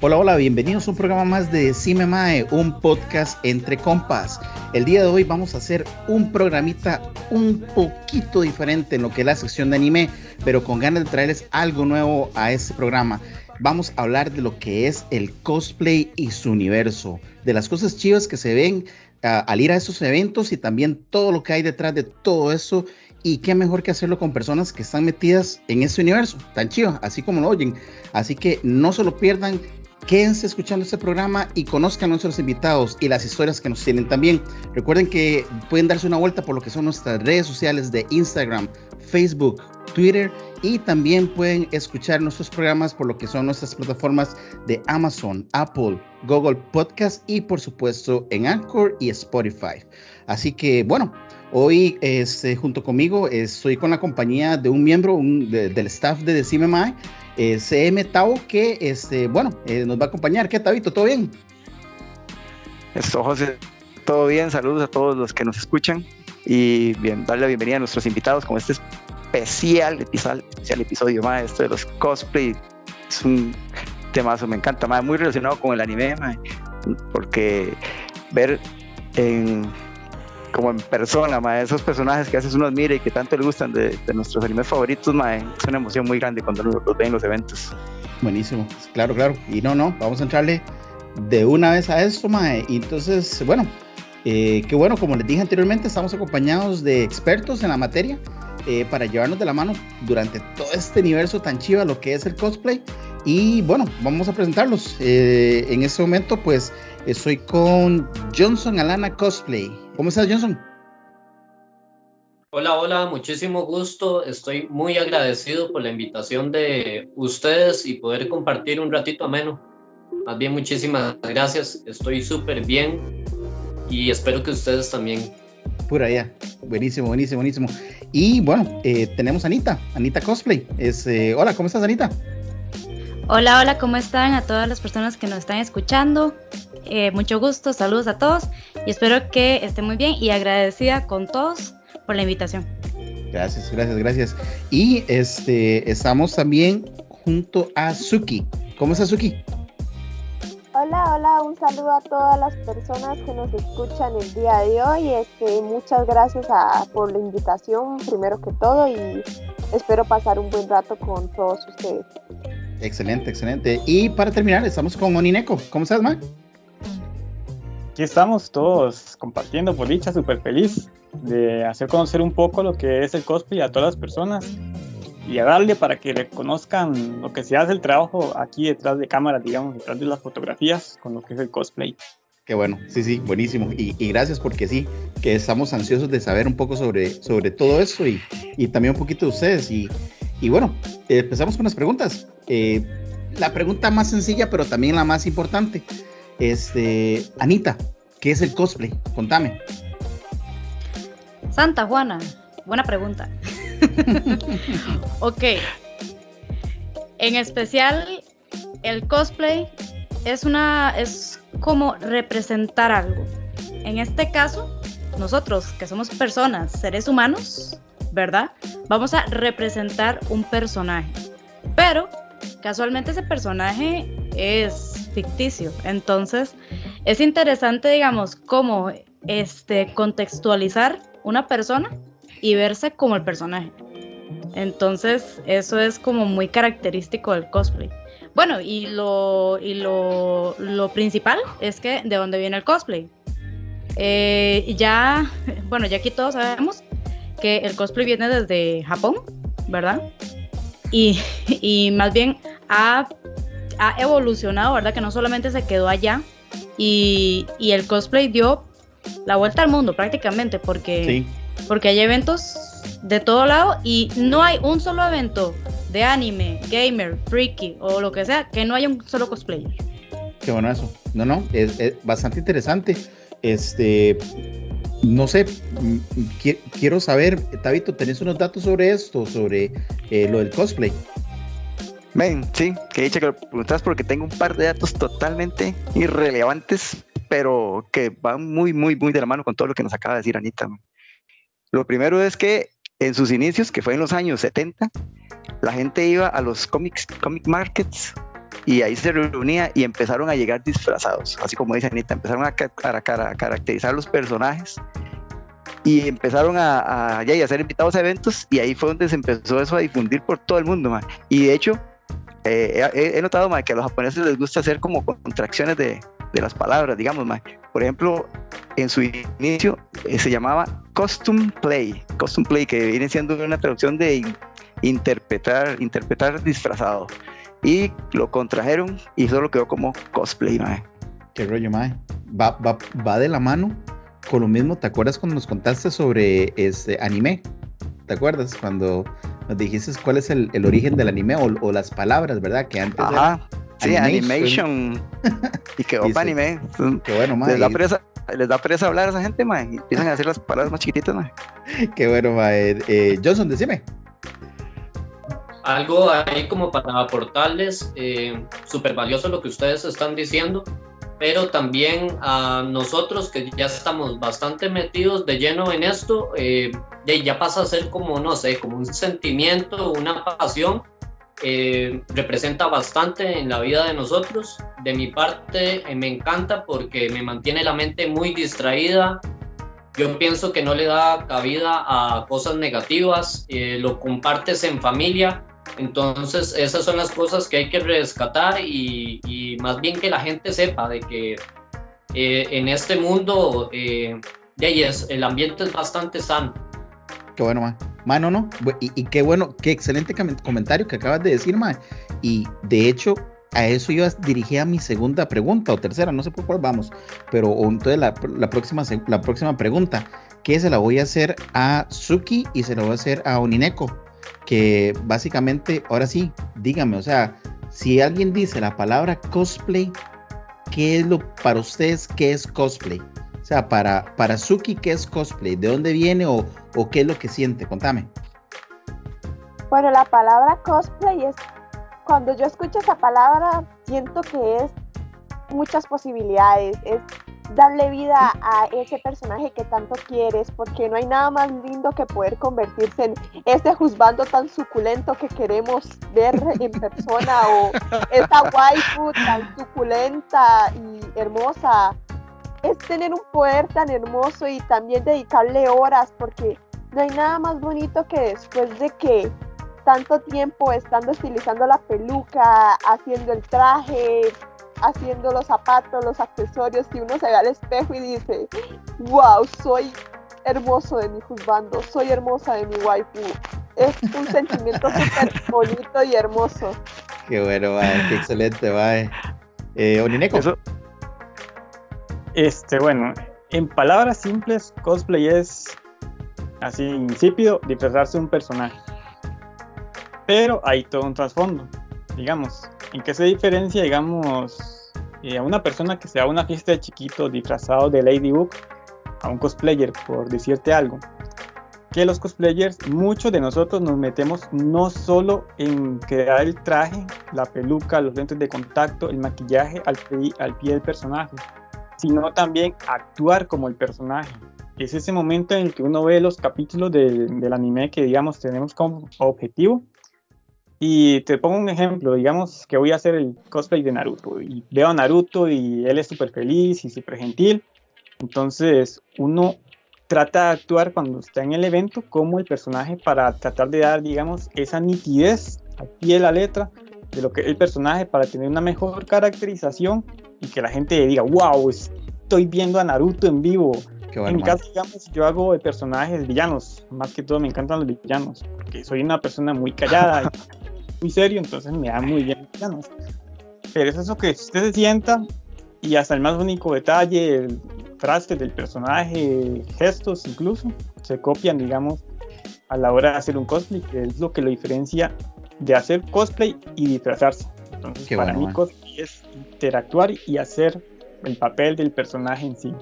Hola, hola, bienvenidos a un programa más de Cime Mae, un podcast entre compas. El día de hoy vamos a hacer un programita un poquito diferente en lo que es la sección de anime, pero con ganas de traerles algo nuevo a este programa. Vamos a hablar de lo que es el cosplay y su universo, de las cosas chivas que se ven uh, al ir a esos eventos y también todo lo que hay detrás de todo eso y qué mejor que hacerlo con personas que están metidas en ese universo tan chido, así como lo oyen. Así que no se lo pierdan, Quédense escuchando este programa y conozcan a nuestros invitados y las historias que nos tienen también. Recuerden que pueden darse una vuelta por lo que son nuestras redes sociales de Instagram, Facebook, Twitter y también pueden escuchar nuestros programas por lo que son nuestras plataformas de Amazon, Apple, Google Podcast y por supuesto en Anchor y Spotify. Así que bueno, hoy este, junto conmigo estoy con la compañía de un miembro del staff de Decime Mai CM Tao, que este, bueno, eh, nos va a acompañar. ¿Qué, Tabito? ¿Todo bien? Esto, José, todo bien. Saludos a todos los que nos escuchan y bien, darle la bienvenida a nuestros invitados con este especial, especial, especial episodio más esto de los cosplay. Es un temazo, me encanta, más muy relacionado con el anime, porque ver en como en persona, ma, esos personajes que haces uno admira y que tanto le gustan de, nuestros animes favoritos, ma, es una emoción muy grande cuando los, los ven en los eventos. Buenísimo, claro, claro. Y no, no, vamos a entrarle de una vez a esto, mae. Y entonces, bueno, eh, qué bueno, como les dije anteriormente, estamos acompañados de expertos en la materia eh, para llevarnos de la mano durante todo este universo tan chiva, lo que es el cosplay. Y bueno, vamos a presentarlos. Eh, en este momento, pues, estoy con Johnson Alana Cosplay. ¿Cómo estás, Johnson? Hola, hola, muchísimo gusto. Estoy muy agradecido por la invitación de ustedes y poder compartir un ratito ameno. Más bien, muchísimas gracias. Estoy súper bien y espero que ustedes también. Por allá. Buenísimo, buenísimo, buenísimo. Y bueno, eh, tenemos a Anita, Anita Cosplay. Es, eh, hola, ¿cómo estás, Anita? Hola, hola, ¿cómo están? A todas las personas que nos están escuchando. Eh, mucho gusto, saludos a todos y espero que estén muy bien y agradecida con todos por la invitación. Gracias, gracias, gracias. Y este estamos también junto a Suki. ¿Cómo estás, Suki? Hola, hola, un saludo a todas las personas que nos escuchan el día de hoy. Este, muchas gracias por la invitación, primero que todo, y espero pasar un buen rato con todos ustedes. Excelente, excelente. Y para terminar, estamos con Onineco. ¿Cómo estás, Mac? aquí estamos todos compartiendo por dicha, súper feliz de hacer conocer un poco lo que es el cosplay a todas las personas y a darle para que le conozcan lo que se hace el trabajo aquí detrás de cámaras, digamos, detrás de las fotografías con lo que es el cosplay. Qué bueno, sí, sí, buenísimo. Y, gracias porque sí, que estamos ansiosos de saber un poco sobre, sobre todo eso y, y también un poquito de ustedes. Y, y bueno, empezamos con las preguntas. Eh, la pregunta más sencilla, pero también la más importante. Este, Anita, ¿qué es el cosplay? Contame. Santa Juana, buena pregunta. ok. En especial, el cosplay es una es como representar algo. En este caso, nosotros que somos personas, seres humanos, ¿verdad? Vamos a representar un personaje. Pero casualmente ese personaje es ficticio. Entonces, es interesante, digamos, cómo este, contextualizar una persona y verse como el personaje. Entonces, eso es como muy característico del cosplay. Bueno, y lo, y lo, principal es que de dónde viene el cosplay. Eh, ya, bueno, ya aquí todos sabemos que el cosplay viene desde Japón, ¿verdad? Y, y más bien ha ha evolucionado, ¿verdad? Que no solamente se quedó allá y, el cosplay dio la vuelta al mundo prácticamente porque, porque hay eventos de todo lado y no hay un solo evento de anime, gamer, freaky o lo que sea que no haya un solo cosplayer. Qué bueno eso. No, no, es, bastante interesante. Este, no sé, mm, quiero saber, Tabito, ¿tenés unos datos sobre esto, sobre eh, lo del cosplay? Ven, sí, que dicho que lo preguntas porque tengo un par de datos totalmente irrelevantes, pero que van muy, muy, muy de la mano con todo lo que nos acaba de decir Anita. Lo primero es que en sus inicios, que fue en los años 70, la gente iba a los comics, comic markets y ahí se reunía y empezaron a llegar disfrazados, así como dice Anita, empezaron a, caracterizar los personajes y empezaron a, a, ser invitados a eventos y ahí fue donde se empezó eso a difundir por todo el mundo. Y de hecho, eh, he, notado que a los japoneses les gusta hacer como contracciones de, de las palabras, digamos. Por ejemplo, en su inicio eh, se llamaba Costume Play, Costume Play, que viene siendo una traducción de interpretar, interpretar disfrazado y lo contrajeron y solo quedó como cosplay, mae. Qué rollo, mae. Va, va, va de la mano con lo mismo. ¿Te acuerdas cuando nos contaste sobre este anime? ¿Te acuerdas cuando nos dijiste cuál es el, el origen del anime o, las palabras, verdad? Que antes. Ajá. Sí, animation. y quedó para anime. Qué bueno, mae. Les da presa, les da presa hablar a esa gente, mae. Empiezan a hacer las palabras más chiquititas, mae. Qué bueno, mae. Eh, Johnson, decime algo ahí como para aportarles, eh, súper valioso lo que ustedes están diciendo, pero también a nosotros que ya estamos bastante metidos de lleno en esto, eh, ya pasa a ser como, no sé, como un sentimiento, una pasión, eh, representa bastante en la vida de nosotros. De mi parte me encanta porque me mantiene la mente muy distraída, yo pienso que no le da cabida a cosas negativas, lo compartes en familia entonces, esas son las cosas que hay que rescatar y, más bien que la gente sepa de que eh, en este mundo eh, el ambiente es bastante sano. Qué bueno, ma. Ma, no, no. Y, qué bueno, qué excelente comentario que acabas de decir, ma. Y de hecho, a eso yo dirigía mi segunda pregunta o tercera, no sé por cuál vamos. Pero entonces la, la, próxima, la próxima pregunta, que se la voy a hacer a Suki y se la voy a hacer a Onineko que básicamente, ahora sí, dígame, o sea, si alguien dice la palabra cosplay, ¿qué es lo para ustedes qué es cosplay? O sea, para, para Suki, ¿qué es cosplay? ¿De dónde viene o, o qué es lo que siente? Contame. Bueno, la palabra cosplay es, cuando yo escucho esa palabra, siento que es muchas posibilidades, es darle vida a ese personaje que tanto quieres, porque no hay nada más lindo que poder convertirse en ese juzgando tan suculento que queremos ver en persona o esa waifu tan suculenta y hermosa. Es tener un poder tan hermoso y también dedicarle horas, porque no hay nada más bonito que después de que tanto tiempo estando estilizando la peluca, haciendo el traje, haciendo los zapatos, los accesorios, y uno se ve al espejo y dice, wow, soy hermoso de mi juzgando, soy hermosa de mi waifu. Es un sentimiento súper bonito y hermoso. Qué bueno, qué excelente, va. Eh, Onineco. Este, bueno, en palabras simples, cosplay es así insípido disfrazarse un personaje. Pero hay todo un trasfondo. Digamos, ¿En qué se diferencia, digamos, eh, a una persona que se va a una fiesta de chiquito disfrazado de Ladybug a un cosplayer, por decirte algo? Que los cosplayers, muchos de nosotros nos metemos no solo en crear el traje, la peluca, los lentes de contacto, el maquillaje al, pie, al pie del personaje, sino también actuar como el personaje. Es ese momento en el que uno ve los capítulos del, del anime que, digamos, tenemos como objetivo y te pongo un ejemplo, digamos que voy a hacer el cosplay de Naruto y veo a Naruto y él es súper feliz y súper gentil. Entonces uno trata de actuar cuando está en el evento como el personaje para tratar de dar, digamos, esa nitidez al pie de la letra de lo que es el personaje para tener una mejor caracterización y que la gente diga, wow, estoy viendo a Naruto en vivo. en mi caso, digamos, yo hago personajes villanos, más que todo me encantan los villanos, porque soy una persona muy callada muy serio, entonces me da muy bien Pero es eso que usted se sienta y hasta el más único detalle, el traste del personaje, gestos incluso, se copian, digamos, a la hora de hacer un cosplay, que es lo que lo diferencia de hacer cosplay y disfrazarse. Entonces, para mí cosplay es interactuar y hacer el papel del personaje en sí.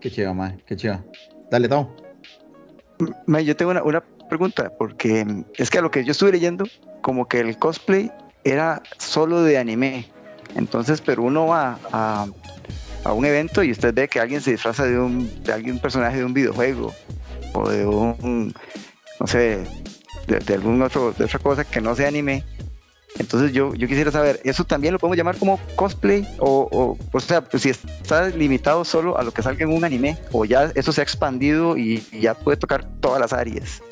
Qué chido, mae, qué chido. Dale, Tom. Yo tengo una, una pregunta, porque es que a lo que yo estuve leyendo, como que el cosplay era solo de anime. Entonces, pero uno va a, a un evento y usted ve que alguien se disfraza de un, de algún personaje de un videojuego o de un, no sé, de, algún otro, de otra cosa que no sea anime. Entonces yo, yo quisiera saber, ¿eso también lo podemos llamar como cosplay? O, o, o sea, pues si está limitado solo a lo que salga en un anime, o ya eso se ha expandido y, ya puede tocar todas las áreas.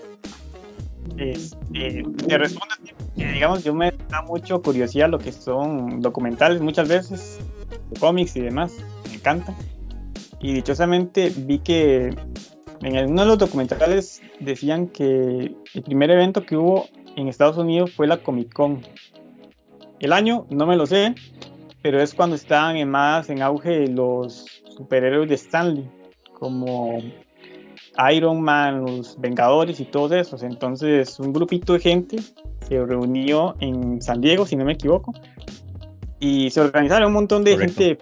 Este, te respondo, digamos, yo me da mucho curiosidad lo que son documentales muchas veces, cómics y demás encanta. Y dichosamente vi que en uno de los documentales decían que el primer evento que hubo en Estados Unidos fue la Comic Con. El año no me lo sé, pero es cuando estaban en más en auge los superhéroes de Stanley, como Iron Man, los Vengadores y todos esos. Entonces un grupito de gente se reunió en San Diego, si no me equivoco, y se organizaron un montón de gente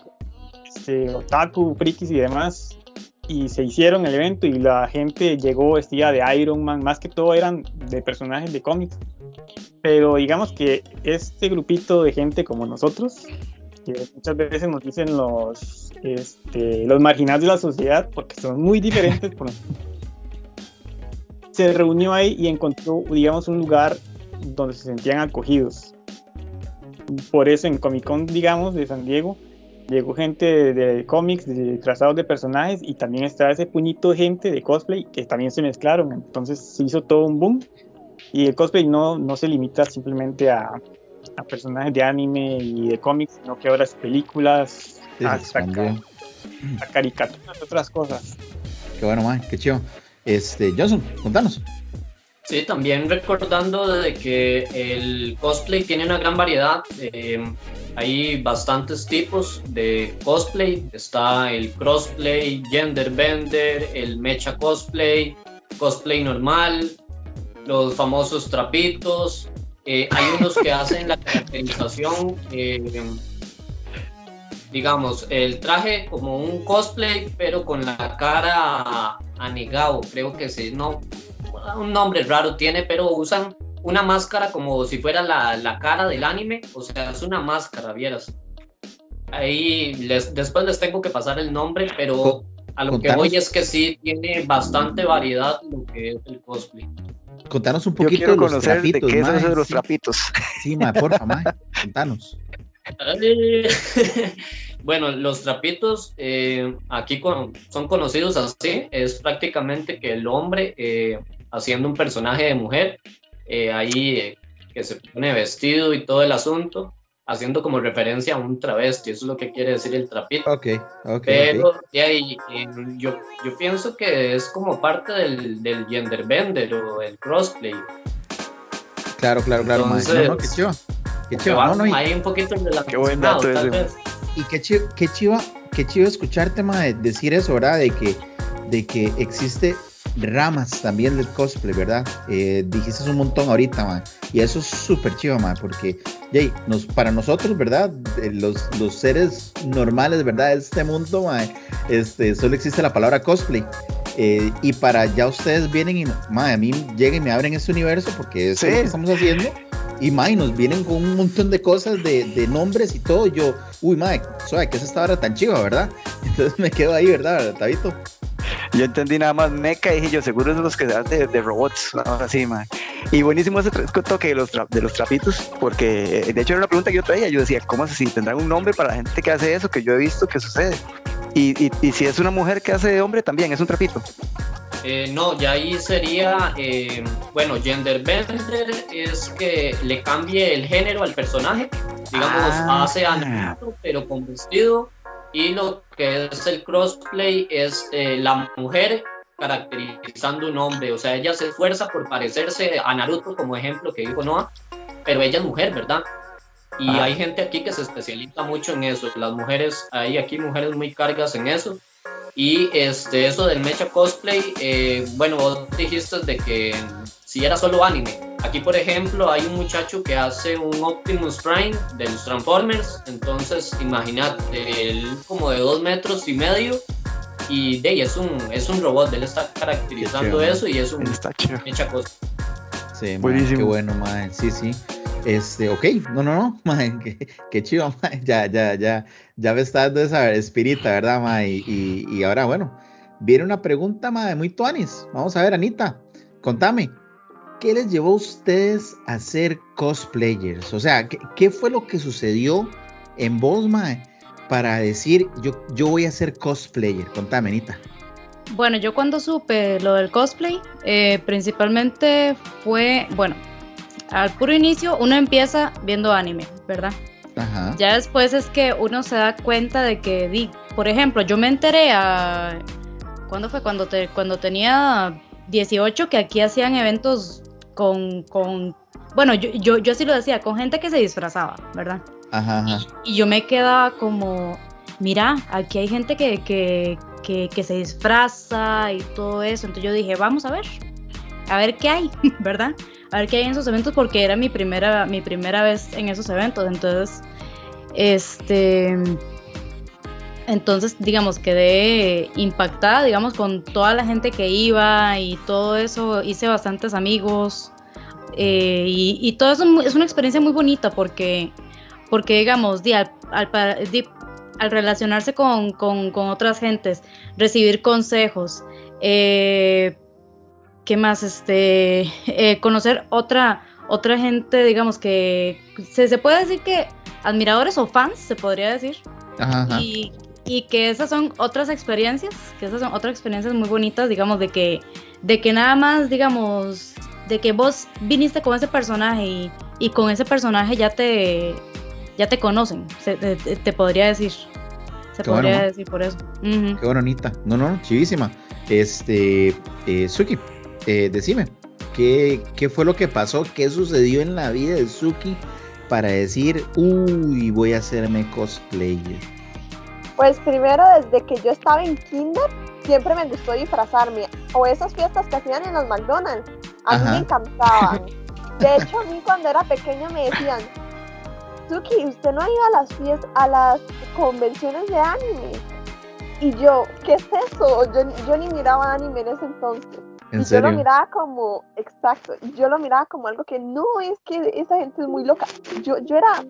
este, otaku, frikis y demás, y se hicieron el evento y la gente llegó vestida de Iron Man, más que todo eran de personajes de cómics. Pero digamos que este grupito de gente como nosotros, que muchas veces nos dicen los, este, los marginados de la sociedad, porque son muy diferentes, se reunió ahí y encontró, digamos, un lugar donde se sentían acogidos. Por eso en Comic Con, digamos, de San Diego, llegó gente de, cómics, de trazados de personajes y también está ese puñito de gente de cosplay que también se mezclaron. Entonces se hizo todo un boom y el cosplay no, no se limita simplemente a, a personajes de anime y de cómics, sino que ahora es películas, hasta a caricaturas, otras cosas. Qué bueno, man, qué chido. Este, Johnson, contanos. Sí, también recordando de que el cosplay tiene una gran variedad. Eh, hay bastantes tipos de cosplay. Está el crossplay, gender bender, el mecha cosplay, cosplay normal, los famosos trapitos. Eh, hay unos que hacen la caracterización, eh, digamos, el traje como un cosplay, pero con la cara anegado. Creo que sí, no, un nombre raro tiene, pero usan una máscara como si fuera la, la cara del anime, o sea, es una máscara, vieras. Ahí les, después les tengo que pasar el nombre, pero a lo que voy es que sí tiene bastante variedad lo que es el cosplay. Contanos un poquito de los trapitos, de qué es eso de los trapitos. Sí, ma, porfa, ma, contanos. bueno, los trapitos eh, aquí son conocidos así, es prácticamente que el hombre eh, haciendo un personaje de mujer, eh, ahí eh, que se pone vestido y todo el asunto, haciendo como referencia a un travesti, eso es lo que quiere decir el trapito. Ok, ok. Pero ahí, yo, yo pienso que es como parte del, del gender bender o el crossplay. Claro, claro, claro. Entonces, no, qué chiva. Qué chiva. No, no, hay un poquito de la Qué buen dato Y qué chiva, qué chiva, qué chiva escucharte, ma, decir eso, ¿verdad? De que, de que existe ramas también del cosplay, ¿verdad? Eh, dijiste un montón ahorita, man. Y eso es súper chido, man, porque Jay, nos, para nosotros, ¿verdad? Los, los seres normales, ¿verdad? De este mundo, man, este, solo existe la palabra cosplay. Eh, y para ya ustedes vienen y, man, a mí llegan y me abren este universo porque eso es lo que estamos haciendo. Y, man, nos vienen con un montón de cosas, de, de nombres y todo. Y yo, uy, suave, que es esta hora tan chiva, ¿verdad? Entonces me quedo ahí, ¿verdad, Tabito? Yo entendí nada más meca y dije yo, seguro es de los que se de, de robots, así, man. Y buenísimo ese toque de los, de los trapitos, porque de hecho era una pregunta que yo traía. Yo decía, ¿cómo así? ¿Tendrán un nombre para la gente que hace eso? Que yo he visto que sucede. Y, y, si es una mujer que hace de hombre, también es un trapito. Eh, no, ya ahí sería, eh, bueno, gender bender es que le cambie el género al personaje. Digamos, ah. hace algo, pero con vestido y lo que es el crossplay es eh, la mujer caracterizando un hombre, o sea, ella se esfuerza por parecerse a Naruto como ejemplo que dijo Noah, pero ella es mujer, ¿verdad? Y hay gente aquí que se especializa mucho en eso, las mujeres, hay aquí mujeres muy cargas en eso. Y este, eso del mecha cosplay, eh, bueno, vos dijiste de que si era solo anime, Aquí, por ejemplo, hay un muchacho que hace un Optimus Prime de los Transformers. Entonces, imagínate, él como de dos metros y medio. Y de ahí es un, es un robot, él está caracterizando eso y es un Está chido. hecha cosa. Sí, Buenísimo. qué bueno, mae. Sí, sí. Este, ok, no, no, no, mae, qué, qué chido, mae. Ya, ya, ya, ya me está dando esa espirita, ¿verdad, mae? Y, y, y ahora, bueno, viene una pregunta, mae, muy tuanis. Vamos a ver, Anita, contame, ¿qué les llevó a ustedes a ser cosplayers? O sea, ¿qué, qué fue lo que sucedió en vos, mae, para decir, yo, yo voy a ser cosplayer? Contame, Anita. Bueno, yo cuando supe lo del cosplay, eh, principalmente fue, bueno, al puro inicio uno empieza viendo anime, ¿verdad? Ajá. Ya después es que uno se da cuenta de que, di, por ejemplo, yo me enteré a... ¿Cuándo fue? Cuando, te, cuando tenía 18, que aquí hacían eventos con... con bueno, yo, yo, yo sí lo decía, con gente que se disfrazaba, ¿verdad? Ajá, ajá. Y yo me quedaba como, mira, aquí hay gente que, que, que, que se disfraza y todo eso. Entonces yo dije, vamos a ver, a ver qué hay, ¿verdad? A ver qué hay en esos eventos porque era mi primera, mi primera vez en esos eventos. Entonces, este, entonces, digamos, quedé impactada, digamos, con toda la gente que iba y todo eso. Hice bastantes amigos. eh, y, y todo eso es una experiencia muy bonita porque, porque digamos, di, al, al di- al relacionarse con, con- con otras gentes, recibir consejos, eh, ¿qué más? Este, eh, conocer otra, otra gente, digamos, que se, se puede decir que admiradores o fans, se podría decir. Ajá, ajá. Y, y que esas son otras experiencias, que esas son otras experiencias muy bonitas, digamos, de que, de que nada más, digamos, de que vos viniste con ese personaje y, y con ese personaje ya te, ya te conocen, se- te, te- podría decir. Se Qué podría decir por eso. Qué bonita. No, no, chivísima. Este, eh, Suki, eh, decime, ¿qué, ¿qué fue lo que pasó? ¿Qué sucedió en la vida de Suki para decir, uy, voy a hacerme cosplayer? Pues primero desde que yo estaba en kinder siempre me gustó disfrazarme o esas fiestas que hacían en los McDonald's. A mí me encantaban. De hecho a mí cuando era pequeña me decían, Suki, usted no iba a las fiestas, a las convenciones de anime. Y yo, ¿qué es eso? Yo, yo ni miraba anime en ese entonces. ¿En y yo lo serio? miraba como, exacto, yo lo miraba como algo que no, es que esa gente es muy loca. Yo, yo era,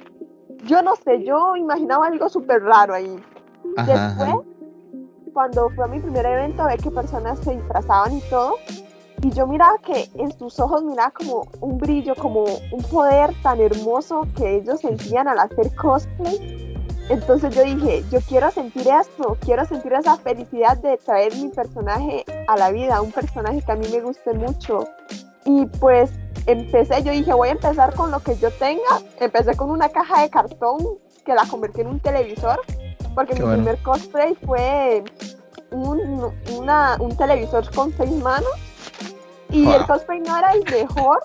yo no sé, yo imaginaba algo súper raro ahí. Ajá, Después, ajá. cuando fue a mi primer evento, a ver qué personas se disfrazaban y todo, y yo miraba que en sus ojos miraba como un brillo, como un poder tan hermoso que ellos sentían al hacer cosplay. Entonces yo dije, yo quiero sentir esto, quiero sentir esa felicidad de traer mi personaje a la vida, un personaje que a mí me guste mucho. Y pues empecé, yo dije, voy a empezar con lo que yo tenga. Empecé con una caja de cartón que la convertí en un televisor, porque Qué mi bueno. primer cosplay fue un, una- un televisor con seis manos. Y Wow. el cosplay no era el mejor,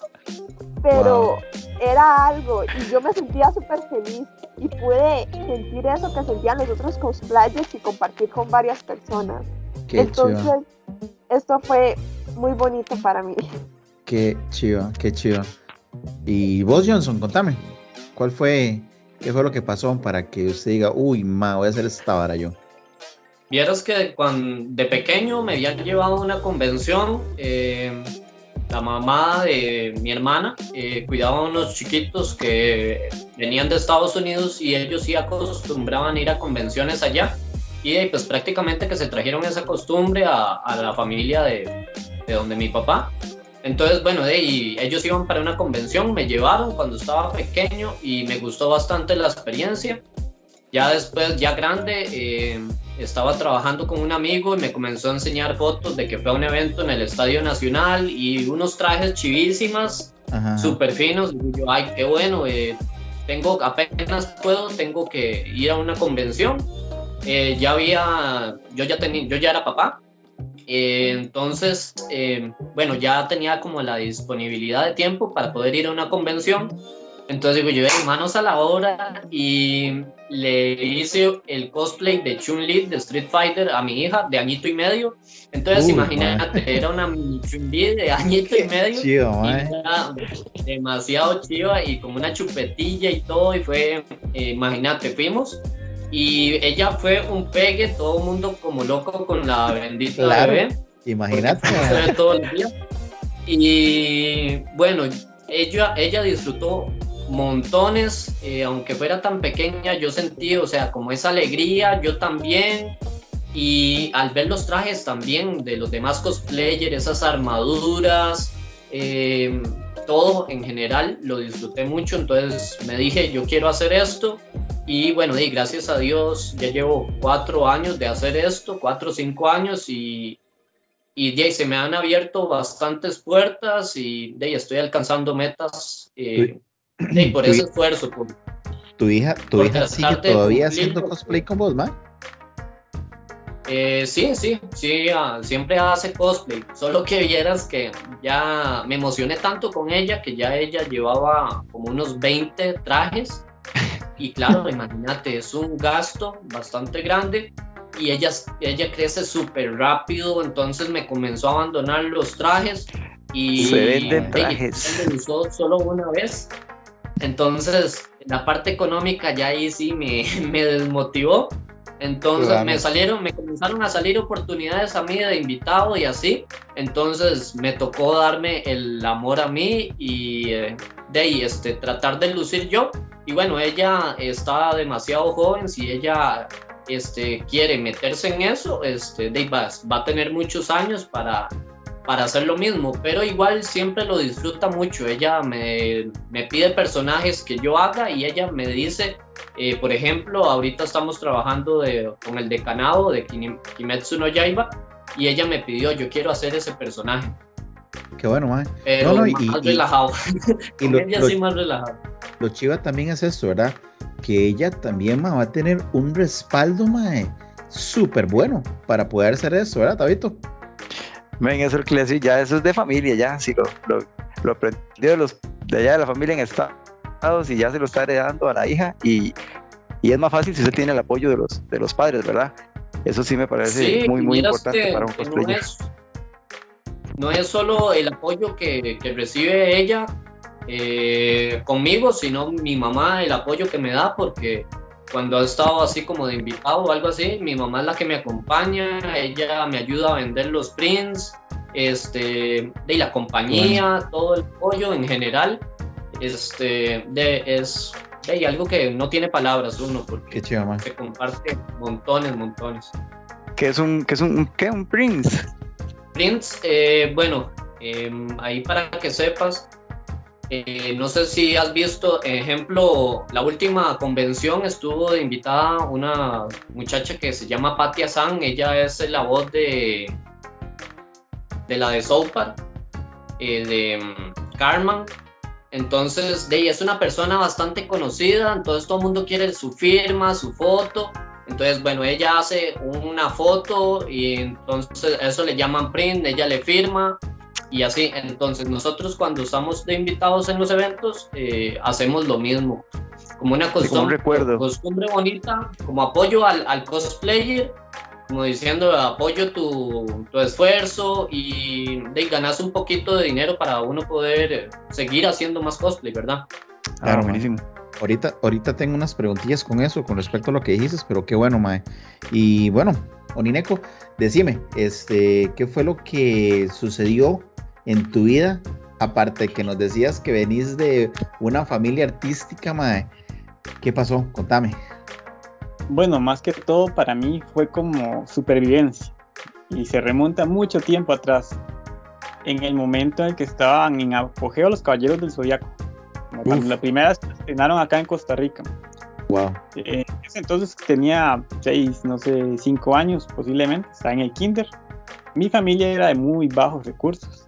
pero Wow. era algo. Y yo me sentía súper feliz. Y pude sentir eso que sentían los otros cosplayers y compartir con varias personas. Qué Entonces, chido, esto fue muy bonito para mí. qué chido, qué chido. Y vos, Johnson, contame, ¿cuál fue, qué fue lo que pasó para que usted diga, uy, ma, voy a hacer esta vara yo? Vieras que cuando de pequeño me habían llevado a una convención, eh, la mamá de mi hermana eh, cuidaba a unos chiquitos que venían de Estados Unidos y ellos sí acostumbraban ir a convenciones allá y eh, pues prácticamente que se trajeron esa costumbre a, a la familia de, de donde mi papá. Entonces, bueno, de ahí ellos iban para una convención, me llevaron cuando estaba pequeño y me gustó bastante la experiencia. Ya después, ya grande, eh, estaba trabajando con un amigo y me comenzó a enseñar fotos de que fue a un evento en el Estadio Nacional y unos trajes chivísimas, súper finos. Y yo, ay, qué bueno, eh, tengo, apenas puedo, tengo que ir a una convención. Eh, ya había, yo ya tenía, yo ya era papá. Eh, entonces, eh, bueno, ya tenía como la disponibilidad de tiempo para poder ir a una convención. Entonces digo yo, manos a la obra y le hice el cosplay de Chun-Li de Street Fighter a mi hija de añito y medio. Entonces imagínate, era una Chun-Li de añito y medio. Chido, y era demasiado chiva y como una chupetilla y todo. Y fue, eh, imagínate, fuimos y ella fue un pegue, todo el mundo como loco con la bendita bebé. Imagínate. Todo el día. Y bueno, ella, ella disfrutó montones, eh, aunque fuera tan pequeña, yo sentí, o sea, como esa alegría, yo también. Y al ver los trajes también de los demás cosplayers, esas armaduras, eh, todo en general lo disfruté mucho. Entonces me dije, yo quiero hacer esto. Y bueno, y gracias a Dios ya llevo cuatro años de hacer esto, cuatro o cinco años y, y de ahí se me han abierto bastantes puertas y de ahí estoy alcanzando metas eh, por ese esfuerzo. ¿Tu hija, tu hija sigue todavía haciendo cosplay con vos, man? Eh, sí, sí, sí, ah, siempre hace cosplay. Solo que vieras que ya me emocioné tanto con ella que ya ella llevaba como unos 20 trajes. Y claro, imagínate, es un gasto bastante grande y ella, ella crece súper rápido, entonces me comenzó a abandonar los trajes y se venden trajes. Se usó solo una vez. Entonces, la parte económica ya ahí sí me, me desmotivó. Entonces me salieron, me comenzaron a salir oportunidades a mí de invitado y así. Entonces me tocó darme el amor a mí y eh, de ahí este, tratar de lucir yo. Y bueno, ella está demasiado joven, si ella este, quiere meterse en eso, este, va, va a tener muchos años para, para hacer lo mismo, pero igual siempre lo disfruta mucho. Ella me, me pide personajes que yo haga y ella me dice, eh, por ejemplo, ahorita estamos trabajando de, con el decanado de Kimetsu no Yaiba y ella me pidió, yo quiero hacer ese personaje. Qué bueno, man. Pero más relajado. Y lo, ella sí más relajado. Lo chiva también es eso, ¿verdad? Que ella también va a tener un respaldo, mae, súper bueno para poder hacer eso, ¿verdad, Tabito? Ven, eso le decía, ya eso es de familia, ya, si lo, lo, lo aprendió de, los, de allá de la familia en Estados y ya se lo está heredando a la hija y, y es más fácil si usted tiene el apoyo de los, de los padres, ¿verdad? Eso sí me parece muy, muy importante para un cosplayer. No es, solo el apoyo que, que recibe ella eh, conmigo, sino mi mamá, el apoyo que me da, porque cuando he estado así como de invitado o algo así, mi mamá es la que me acompaña, ella me ayuda a vender los prints, este, de la compañía, todo el apoyo en general, este, de, es de, algo que no tiene palabras uno, porque se comparte montones, montones. ¿Qué es un, qué es un, qué, un prince? Prince, eh, bueno, em, ahí para que sepas, eh, no sé si has visto, ejemplo, la última convención estuvo invitada una muchacha que se llama Patia San, ella es la voz de, de la de South eh, de mm, Carmen. Entonces, de ella es una persona bastante conocida, entonces todo el mundo quiere su firma, su foto. Entonces, bueno, ella hace una foto y entonces eso le llaman print, ella le firma y así. Entonces nosotros cuando estamos de invitados en los eventos eh, hacemos lo mismo, como una costumbre, costumbre bonita, como apoyo al, al, cosplayer, como diciendo apoyo tu, tu esfuerzo y de, ganas un poquito de dinero para uno poder seguir haciendo más cosplay, ¿verdad? Claro, buenísimo. Ahorita, ahorita tengo unas preguntillas con eso, con respecto a lo que dijiste, pero qué bueno, Mae. Y bueno, Onineco, decime, este, ¿qué fue lo que sucedió en tu vida? Aparte que nos decías que venís de una familia artística, mae. ¿Qué pasó? Contame. Bueno, más que todo para mí fue como supervivencia y se remonta mucho tiempo atrás, en el momento en que estaban en apogeo los Caballeros del Zodiaco. la primera se estrenaron acá en Costa Rica. Wow. Eh, entonces tenía seis, no sé, cinco años posiblemente, estaba en el kinder. Mi familia era de muy bajos recursos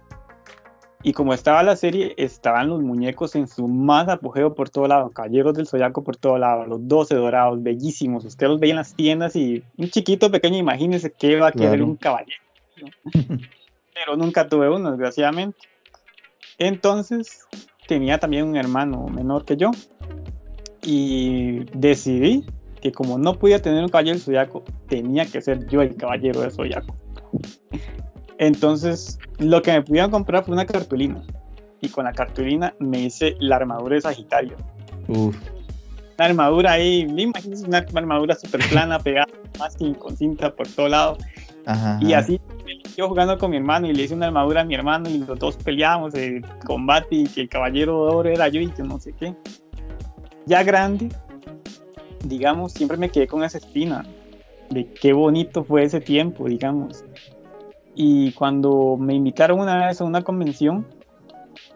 y como estaba la serie, estaban los muñecos en su más apogeo por todo lado, caballeros del Zodiaco por todo lado, los 12 dorados, bellísimos. Usted los veía en las tiendas y un chiquito pequeño, imagínese que va a querer un caballero. Pero nunca tuve uno, desgraciadamente. Entonces, tenía también un hermano menor que yo. Y decidí que como no podía tener un caballero del zodiaco, tenía que ser yo el caballero del zodiaco. Entonces, lo que me pudieron comprar fue una cartulina. Y con la cartulina me hice la armadura de Sagitario. Uf. Una armadura ahí, me imagino una armadura súper plana, pegada más con cinta por todo lado. y así yo jugando con mi hermano y le hice una armadura a mi hermano y los dos peleábamos el combate y que el caballero de oro era yo y yo no sé qué. Ya grande, digamos, siempre me quedé con esa espina de qué bonito fue ese tiempo, digamos. Y cuando me invitaron una vez a una convención,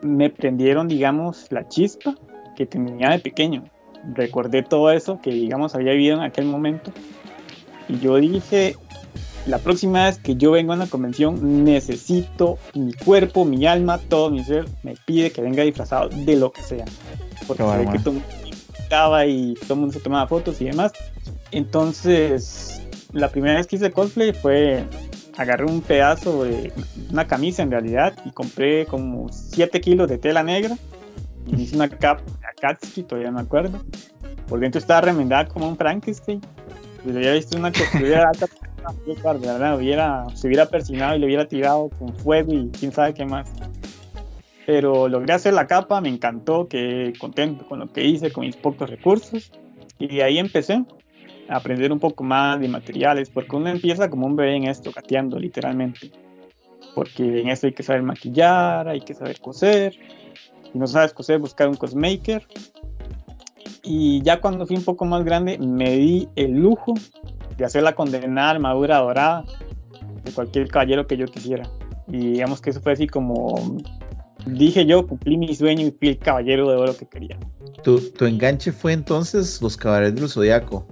me prendieron, digamos, la chispa que tenía de pequeño. Recordé todo eso que, digamos, había vivido en aquel momento. Y yo dije, la próxima vez que yo vengo a una convención, necesito mi cuerpo, mi alma, todo mi ser, me pide que venga disfrazado de lo que sea. Porque sabía que todo estaba y todo el mundo se tomaba fotos y demás. Entonces, la primera vez que hice cosplay fue agarré un pedazo de una camisa en realidad y compré como 7 kilos de tela negra y hice una capa de Akatsuki, todavía me acuerdo. Por dentro estaba remendada como un Frankenstein. Si hubiera visto una costura hubiera, se hubiera persinado y le hubiera tirado con fuego y quién sabe qué más. Pero logré hacer la capa, me encantó, quedé contento con lo que hice, con mis pocos recursos. Y ahí empecé aprender un poco más de materiales, porque uno empieza como un bebé en esto, gateando literalmente. Porque en esto hay que saber maquillar, hay que saber coser. Si no sabes coser, buscar un cosmaker. Y ya cuando fui un poco más grande, me di el lujo de hacer la condenada armadura dorada de cualquier caballero que yo quisiera. Y digamos que eso fue así como dije yo, cumplí mi sueño y fui el caballero de oro que quería. Tu, tu enganche fue entonces los caballeros del zodiaco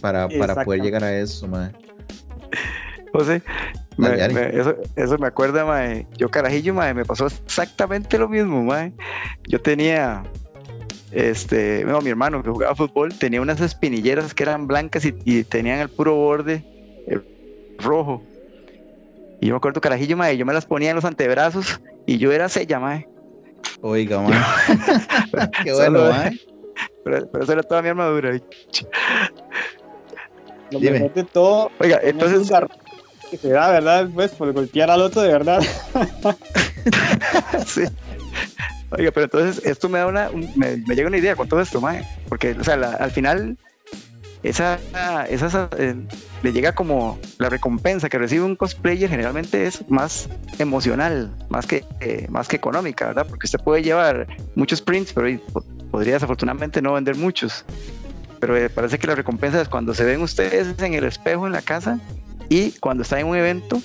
para, para poder llegar a eso, madre. José, eso, eso, me acuerda, madre. Yo carajillo, madre, me pasó exactamente lo mismo, madre. Yo tenía, este, no, mi hermano que jugaba fútbol tenía unas espinilleras que eran blancas y, tenían el puro borde rojo. Y yo me acuerdo, carajillo, madre, yo me las ponía en los antebrazos y yo era sella, madre. Oiga, madre. Qué bueno, madre. Pero, pero, eso era toda mi armadura. Lo mejor de todo. Oiga, entonces. Que se da, ¿verdad? Pues por golpear al otro de verdad. sí. Oiga, pero entonces esto me da una. Me, llega una idea con todo esto, mae. Porque, o sea, al final. Esa, esa eh, le llega como la recompensa que recibe un cosplayer generalmente es más emocional, más que, eh, más que económica, ¿verdad? Porque usted puede llevar muchos prints, pero podría desafortunadamente no vender muchos pero eh, parece que la recompensa es cuando se ven ustedes en el espejo en la casa y cuando están en un evento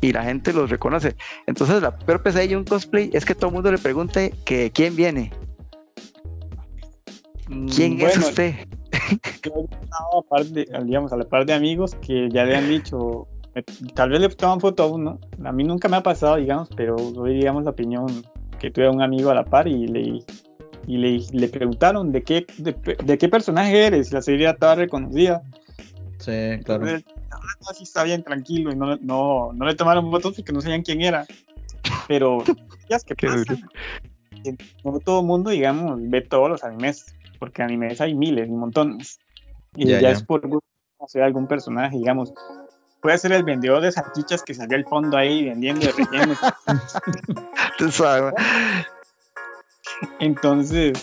y la gente los reconoce. Entonces la peor pesadilla de un cosplay es que todo el mundo le pregunte que quién viene. Mm, ¿Quién es usted? Yo he digamos, a la par de amigos que ya le han dicho, eh, tal vez le toman foto a uno. A mí nunca me ha pasado, digamos, pero doy, digamos, la opinión que tuve un amigo a la par y le y le, le preguntaron de qué, de, qué personaje eres, la serie estaba reconocida. Sí, claro. así está bien tranquilo y no, no, no le tomaron fotos porque no sabían quién era. Pero, ya es que. No todo el mundo, digamos, ve todos los animes, porque animes hay miles, un montones. Y ya, es por conocer algún personaje, digamos. Puede ser el vendedor de salchichas que salió al fondo ahí vendiendo de relleno. Entonces,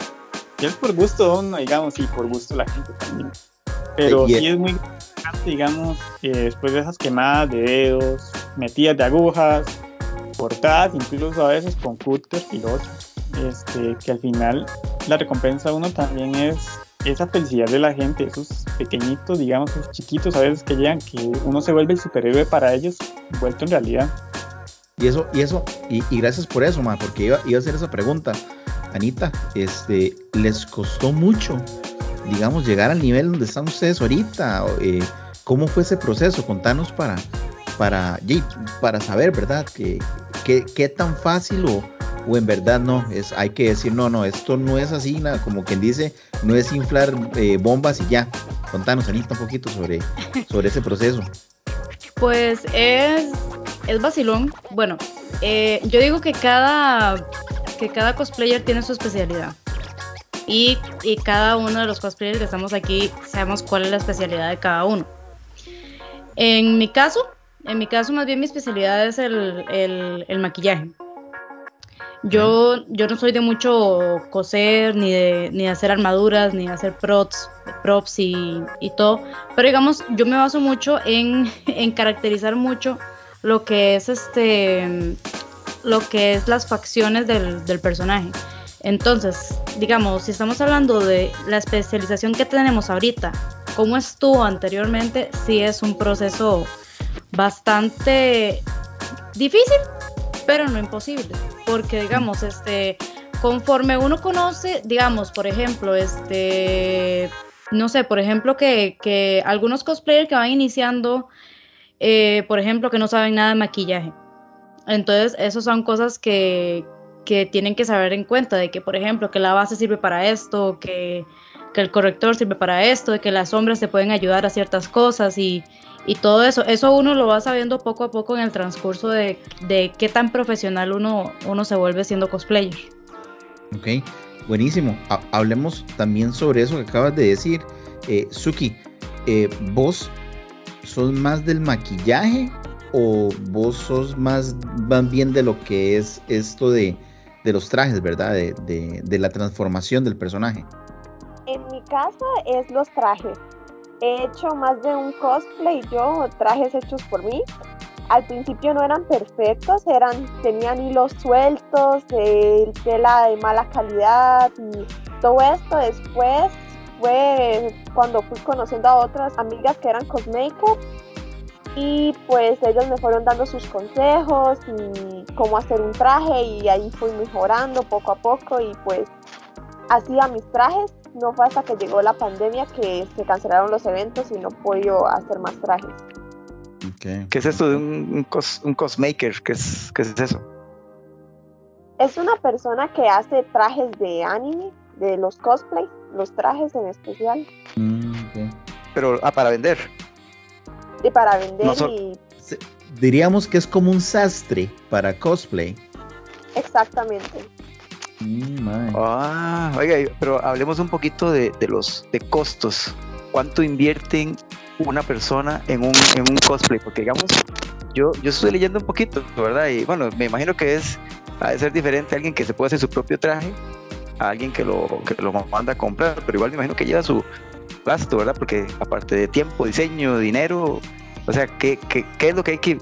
es por gusto uno, digamos, y por gusto la gente también. Pero sí es muy importante, digamos, después de esas quemadas de dedos, metidas de agujas, cortadas, incluso a veces con cúter y este, que al final la recompensa uno también es esa felicidad de la gente, esos pequeñitos, digamos, esos chiquitos a veces que llegan, que uno se vuelve el superhéroe para ellos, vuelto en realidad. Y eso, y eso, y, gracias por eso, ma, porque iba, iba, a hacer esa pregunta. Anita, este, ¿les costó mucho, digamos, llegar al nivel donde están ustedes ahorita? Eh, ¿Cómo fue ese proceso? Contanos para, para, para saber, ¿verdad? ¿Qué, qué, tan fácil o, o, en verdad no? Es, hay que decir, no, no, esto no es así, nada, como quien dice, no es inflar eh, bombas y ya. Contanos, Anita, un poquito sobre, sobre ese proceso. Pues es, es vacilón. Bueno, eh, yo digo que cada que cada cosplayer tiene su especialidad. Y, y, cada uno de los cosplayers que estamos aquí sabemos cuál es la especialidad de cada uno. En mi caso, en mi caso más bien mi especialidad es el, el, el maquillaje. Yo, yo no soy de mucho coser, ni de, ni de hacer armaduras, ni de hacer props, props y, y todo. Pero digamos, yo me baso mucho en, en caracterizar mucho lo que es este lo que es las facciones del, personaje. Entonces, digamos, si estamos hablando de la especialización que tenemos ahorita, como estuvo anteriormente, sí es un proceso bastante difícil, pero no imposible, porque digamos, este, conforme uno conoce, digamos, por ejemplo, este, no sé, por ejemplo, que, que algunos cosplayers que van iniciando, eh, por ejemplo, que no saben nada de maquillaje. Entonces, esas son cosas que, que tienen que saber en cuenta, de que, por ejemplo, que la base sirve para esto, que, que el corrector sirve para esto, de que las sombras te pueden ayudar a ciertas cosas y, y todo eso, eso uno lo va sabiendo poco a poco en el transcurso de, de qué tan profesional uno, uno se vuelve siendo cosplayer. Ok, buenísimo. Ha hablemos también sobre eso que acabas de decir. Eh, Suki, eh, ¿vos sos más del maquillaje o vos sos más, más bien de lo que es esto de, de los trajes, ¿verdad? De, de, de la transformación del personaje. En mi caso es los trajes he hecho más de un cosplay yo, trajes hechos por mí. Al principio no eran perfectos, eran, tenían hilos sueltos, de tela de mala calidad y todo esto. Después fue cuando fui conociendo a otras amigas que eran cosmakers y pues ellos me fueron dando sus consejos y cómo hacer un traje y ahí fui mejorando poco a poco y pues hacía mis trajes no fue hasta que llegó la pandemia que se cancelaron los eventos y no pude hacer más trajes. Okay. ¿Qué es esto de un, un, cos, un cosmaker? ¿Qué es, ¿Qué es eso? Es una persona que hace trajes de anime, de los cosplays, los trajes en especial. Mm, okay. Pero, ah, para vender. Y para vender y... Diríamos que es como un sastre para cosplay. Exactamente. Mm, ah, oiga, pero hablemos un poquito de, de, los de costos. ¿Cuánto invierten una persona en un, en un cosplay? Porque digamos, yo, yo estoy leyendo un poquito, ¿verdad? Y bueno, me imagino que es, ha de ser diferente a alguien que se puede hacer su propio traje a alguien que lo, que lo manda a comprar, pero igual me imagino que lleva su gasto, ¿verdad? Porque aparte de tiempo, diseño, dinero, o sea, ¿qué, qué, qué es lo que hay que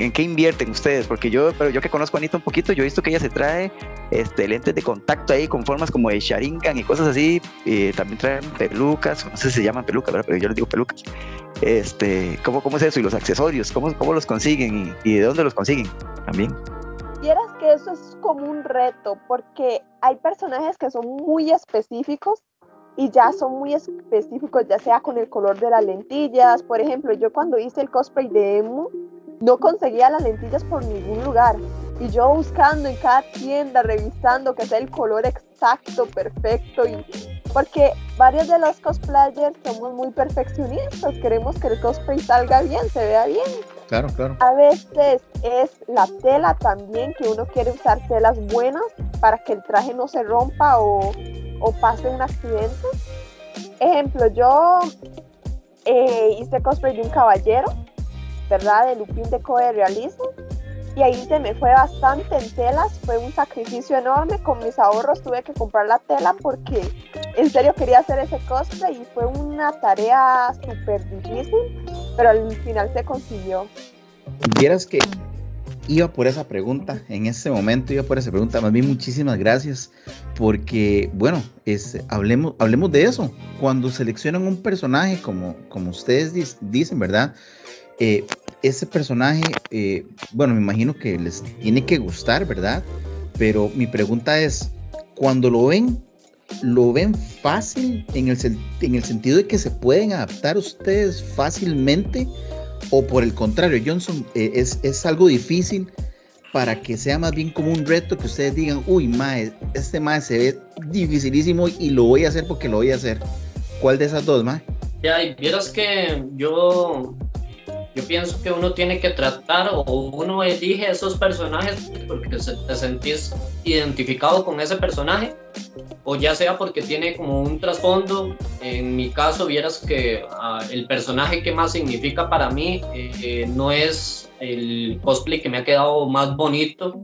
¿En qué invierten ustedes? Porque yo, pero yo que conozco a Anita un poquito, yo he visto que ella se trae este, lentes de contacto ahí con formas como de Sharingan y cosas así. Y también traen pelucas, no sé si se llaman pelucas, ¿verdad? pero yo les digo pelucas. Este, ¿cómo, ¿Cómo es eso? Y los accesorios, ¿cómo, cómo los consiguen y, y de dónde los consiguen también? Vieras que eso es como un reto, porque hay personajes que son muy específicos y ya son muy específicos, ya sea con el color de las lentillas. Por ejemplo, yo cuando hice el cosplay de Emu, no conseguía las lentillas por ningún lugar. Y yo buscando en cada tienda, revisando que sea el color exacto, perfecto. Y porque varios de los cosplayers somos muy perfeccionistas, queremos que el cosplay salga bien, se vea bien. Claro, claro. A veces es la tela también, que uno quiere usar telas buenas para que el traje no se rompa o, o pase un accidente. Ejemplo, yo eh, hice cosplay de un caballero ¿verdad? De Lupin de Code Realismo. Y ahí se me fue bastante en telas, fue un sacrificio enorme, con mis ahorros tuve que comprar la tela porque en serio quería hacer ese cosplay y fue una tarea súper difícil, pero al final se consiguió. Vieras que iba por esa pregunta, en ese momento iba por esa pregunta, más bien muchísimas gracias, porque bueno, es, hablemos, hablemos de eso, cuando seleccionan un personaje como, como ustedes dicen, ¿verdad? Eh, ese personaje, eh, bueno, me imagino que les tiene que gustar, ¿verdad? Pero mi pregunta es, cuando lo ven, ¿lo ven fácil en el, en el sentido de que se pueden adaptar ustedes fácilmente? ¿O por el contrario, Johnson, eh, es, es, algo difícil para que sea más bien como un reto que ustedes digan, uy, mae, este mae se ve dificilísimo y lo voy a hacer porque lo voy a hacer? ¿Cuál de esas dos, mae? Ya, y vieras que yo yo pienso que uno tiene que tratar o uno elige esos personajes porque te sentís identificado con ese personaje o ya sea porque tiene como un trasfondo. En mi caso, vieras que ah, el personaje que más significa para mí eh, no es el cosplay que me ha quedado más bonito.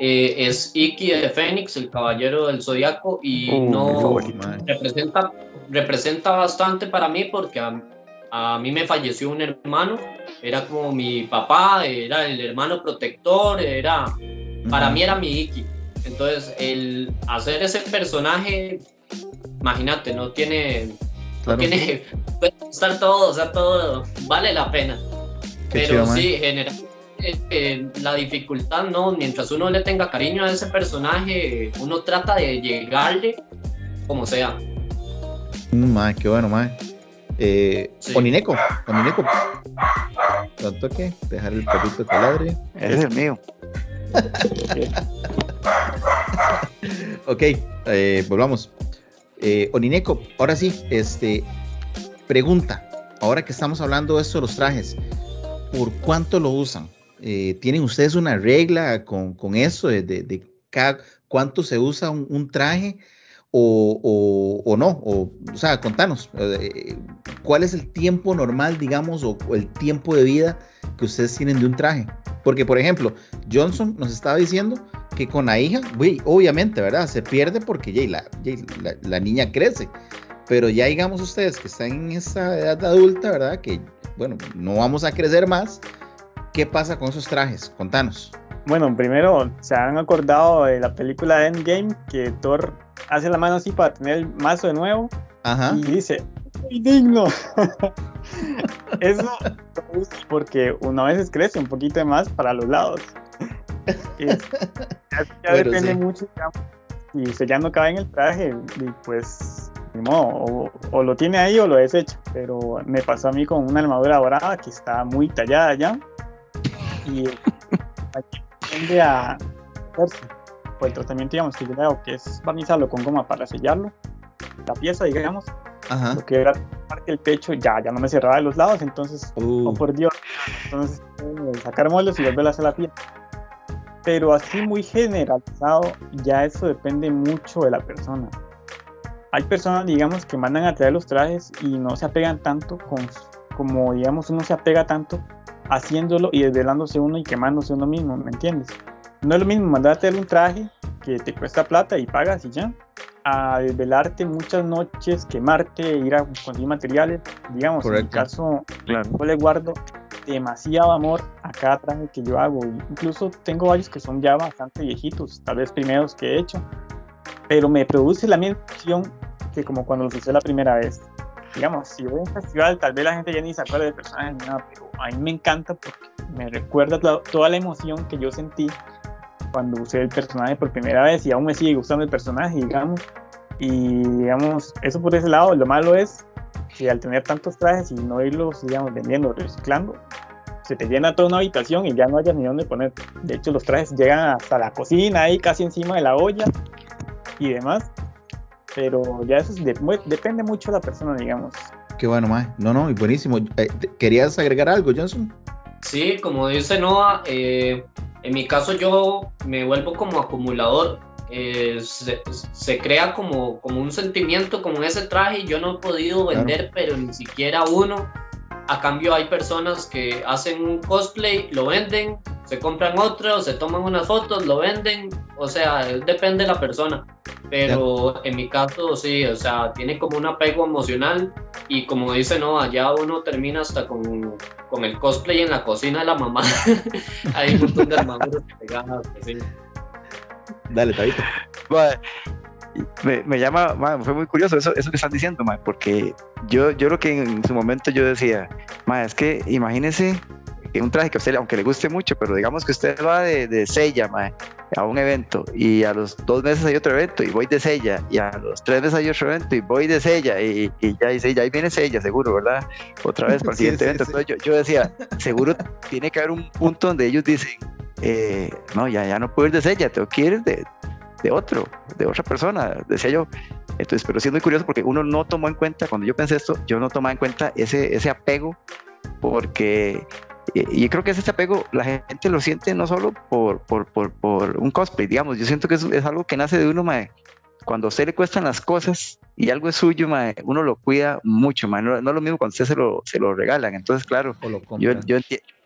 Eh, es Iki de Fénix, el caballero del zodiaco, y no representa, representa bastante para mí porque a, a mí me falleció un hermano, era como mi papá, era el hermano protector, era, para mí era mi Iki. Entonces, el hacer ese personaje, imagínate, no tiene, no tiene, puede estar todo, o sea, todo vale la pena. Pero sí, generalmente eh, la dificultad, ¿no? Mientras uno le tenga cariño a ese personaje, uno trata de llegarle como sea. Más, qué bueno, más. Eh, Onineco, Onineco. ¿Tanto que? Dejar el papito que ladre. es el mío. ok, eh, volvamos. Eh, Onineco, ahora sí, este, pregunta. Ahora que estamos hablando de esto de los trajes, ¿por cuánto lo usan? Eh, ¿Tienen ustedes una regla con, eso de, de, cuánto se usa un traje? O, no, o, o, sea, contanos, eh, ¿cuál es el tiempo normal, digamos, o, el tiempo de vida que ustedes tienen de un traje? Porque, por ejemplo, Johnson nos estaba diciendo que con la hija, obviamente, ¿verdad? Se pierde porque la, la, niña crece, pero ya digamos ustedes que están en esa edad adulta, ¿verdad? Que, bueno, no vamos a crecer más. ¿Qué pasa con esos trajes? Contanos. Bueno, primero, se han acordado de la película Endgame que Thor hace la mano así para tener el mazo de nuevo y dice, ¡muy digno! Eso porque uno a veces crece un poquito más para los lados. ya, depende mucho, y si ya no cabe en el traje, y pues ni modo, o, lo tiene ahí o lo desecha. Pero me pasó a mí con una armadura dorada que está muy tallada ya. Y aquí tiende a el tratamiento, digamos, que yo le hago, que es barnizarlo con goma para sellarlo, la pieza, digamos, lo que era parte del pecho, ya, ya no me cerraba de los lados, entonces, uh. oh por Dios, entonces, eh, sacar moldes y volver a hacer la pieza. Pero así muy generalizado, ya eso depende mucho de la persona. Hay personas, digamos, que mandan a traer los trajes y no se apegan tanto con, como, digamos, uno se apega tanto haciéndolo y desvelándose uno y quemándose uno mismo, ¿me entiendes? No es lo mismo mandarte un traje que te cuesta plata y pagas y ya, a desvelarte muchas noches, quemarte, ir a conseguir materiales. Digamos, en mi caso, yo le guardo demasiado amor a cada traje que yo hago. Incluso tengo varios que son ya bastante viejitos, tal vez primeros que he hecho, pero me produce la misma emoción que como cuando los hice la primera vez. Digamos, si voy a un festival, tal vez la gente ya ni se acuerda del personaje ni nada, pero a mí me encanta porque me recuerda toda la emoción que yo sentí cuando usé el personaje por primera vez y aún me sigue gustando el personaje, digamos. Y digamos, eso por ese lado, lo malo es que al tener tantos trajes y no irlos, digamos, vendiendo, reciclando, se te llena toda una habitación y ya no hayas ni dónde poner. De hecho, los trajes llegan hasta la cocina, ahí casi encima de la olla y demás. Pero ya eso depende mucho de la persona, digamos. Qué bueno, más. No, no, y buenísimo. Eh, ¿Querías agregar algo, Johnson? Sí, como dice Noah, eh, en mi caso yo me vuelvo como acumulador. Eh, se, crea como, como un sentimiento como ese traje. Yo no he podido vender, pero ni siquiera uno. A cambio hay personas que hacen un cosplay, lo venden, se compran otro, se toman unas fotos, lo venden. O sea, depende de la persona. Pero en mi caso sí, o sea, tiene como un apego emocional y como dice, no, allá uno termina hasta con, con el cosplay en la cocina de la mamá. Hay un montón de armaduras pegadas. Así. Dale, Tabito. me, me, llama, fue muy curioso eso, eso que están diciendo, porque yo, yo lo que en su momento yo decía, es que imagínese un traje que a usted, aunque le guste mucho, pero digamos que usted va de, de sella a un evento y a los dos meses hay otro evento y voy de sella y a los tres meses hay otro evento y voy de sella y, ya dice, ya ahí viene sella, seguro, ¿verdad? Otra vez para el siguiente evento. Entonces yo, decía, seguro tiene que haber un punto donde ellos dicen, eh, no, ya, ya no puedo ir de sella, tengo que ir de, de otro, de otra persona, decía yo. Entonces, pero sí es muy curioso porque uno no tomó en cuenta, cuando yo pensé esto, yo no tomaba en cuenta ese, ese apego porque y creo que ese apego la gente lo siente no solo por, por, por, por un cosplay, digamos, yo siento que es, es algo que nace de uno, mae. Cuando a usted le cuestan las cosas y algo es suyo, mae, uno lo cuida mucho, mae. No, no es lo mismo cuando usted se lo, se lo regalan. Entonces, claro, yo, yo,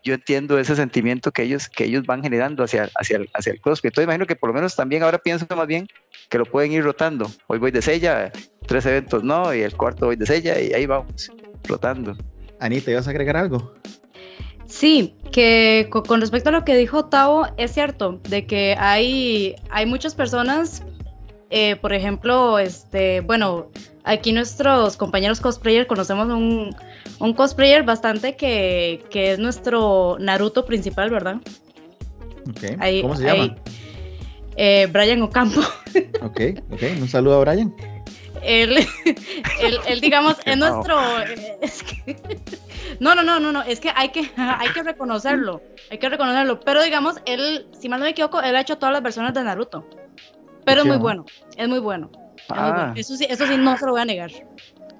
yo, entiendo ese sentimiento que ellos, que ellos van generando hacia, hacia, el, hacia el cosplay. Entonces, imagino que por lo menos también ahora pienso más bien que lo pueden ir rotando. Hoy voy de sella, tres eventos no, y el cuarto voy de sella, y ahí vamos, rotando. Anita, ¿ibas a agregar algo? Sí, que con respecto a lo que dijo Tavo, es cierto, de que hay, hay muchas personas, eh, por ejemplo, este, bueno, aquí nuestros compañeros cosplayer conocemos un, un cosplayer bastante que, que, es nuestro Naruto principal, ¿verdad? Okay. ¿Cómo se llama? eh, Brian Ocampo. ok, ok, un saludo a Brian. Él, él, él digamos, es nuestro... Es que, no, no, no, no, no, es que hay que, hay que reconocerlo, hay que reconocerlo, pero digamos, él, si mal no me equivoco, él ha hecho todas las versiones de Naruto, pero es muy bueno, es muy bueno. Ah. Eso, sí, eso sí, no se lo voy a negar.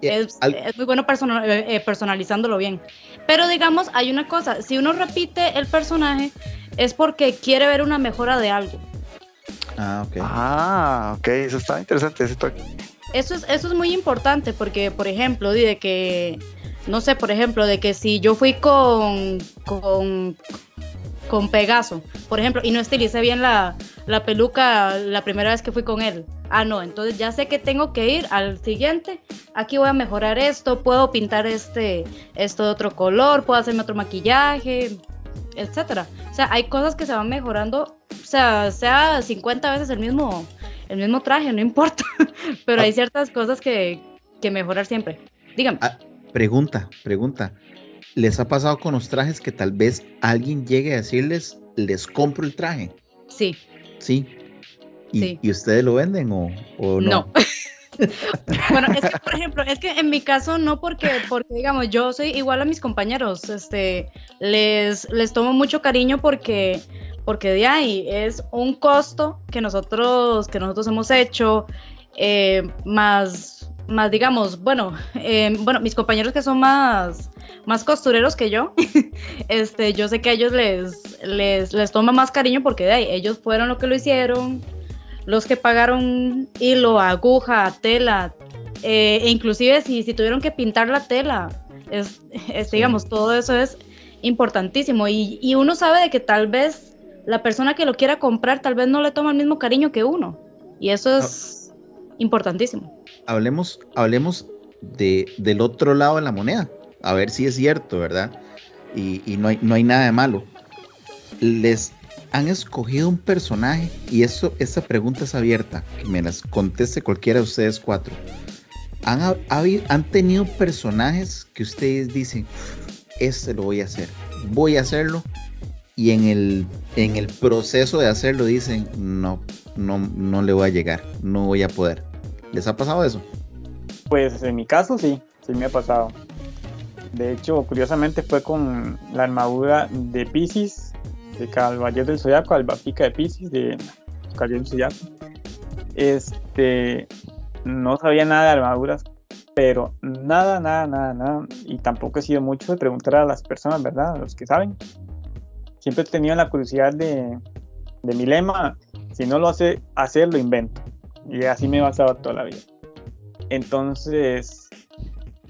Es, es, muy bueno personal, eh, personalizándolo bien. Pero digamos, hay una cosa, si uno repite el personaje es porque quiere ver una mejora de algo. Ah, ok. Ah, ok, eso está interesante. Eso, eso, es, eso es muy importante porque, por ejemplo, de que no sé, por ejemplo, de que si yo fui con, con, con Pegaso, por ejemplo, y no estilicé bien la, la, peluca la primera vez que fui con él. Ah, no, entonces ya sé que tengo que ir al siguiente. Aquí voy a mejorar esto, puedo pintar este, esto de otro color, puedo hacerme otro maquillaje, etcétera. O sea, hay cosas que se van mejorando, o sea, sea 50 veces el mismo, el mismo traje, no importa. Pero hay ciertas cosas que, que mejorar siempre. Dígame. Ah, Pregunta, pregunta. ¿Les ha pasado con los trajes que tal vez alguien llegue a decirles, les compro el traje? Sí. Sí. ¿Y, ustedes lo venden o, no? No. bueno, es que, por ejemplo, es que en mi caso no porque, porque digamos, yo soy igual a mis compañeros, este, les, les tomo mucho cariño porque, porque de ahí es un costo que nosotros, que nosotros hemos hecho, eh, más más digamos, bueno, eh, bueno, mis compañeros que son más, más costureros que yo, este, yo sé que a ellos les, les, les toma más cariño porque de ahí, ellos fueron los que lo hicieron, los que pagaron hilo, aguja, tela, eh, e inclusive si, si tuvieron que pintar la tela, es, digamos, todo eso es importantísimo. Y, y uno sabe de que tal vez la persona que lo quiera comprar tal vez no le toma el mismo cariño que uno. Y eso es... Ah importantísimo. Hablemos, hablemos de, del otro lado de la moneda, a ver si es cierto, ¿verdad? Y, no, hay, no hay nada de malo. Les han escogido un personaje y eso, esa pregunta es abierta, que me las conteste cualquiera de ustedes cuatro. ¿Han, han tenido personajes que ustedes dicen, este lo voy a hacer, voy a hacerlo y en el, en el proceso de hacerlo dicen, no, no, no le voy a llegar, no voy a poder. ¿Les ha pasado eso? Pues en mi caso sí, sí me ha pasado. De hecho, curiosamente fue con la armadura de Pisces, de Caballero del Zodiaco, Albafica de Pisces, de Caballero del Zodiaco. Este, no sabía nada de armaduras, pero nada, nada, nada, nada. Y tampoco he sido mucho de preguntar a las personas, ¿verdad? A los que saben siempre he tenido la curiosidad de, de mi lema, si no lo hace hacer, lo invento. Y así me he basado toda la vida. Entonces,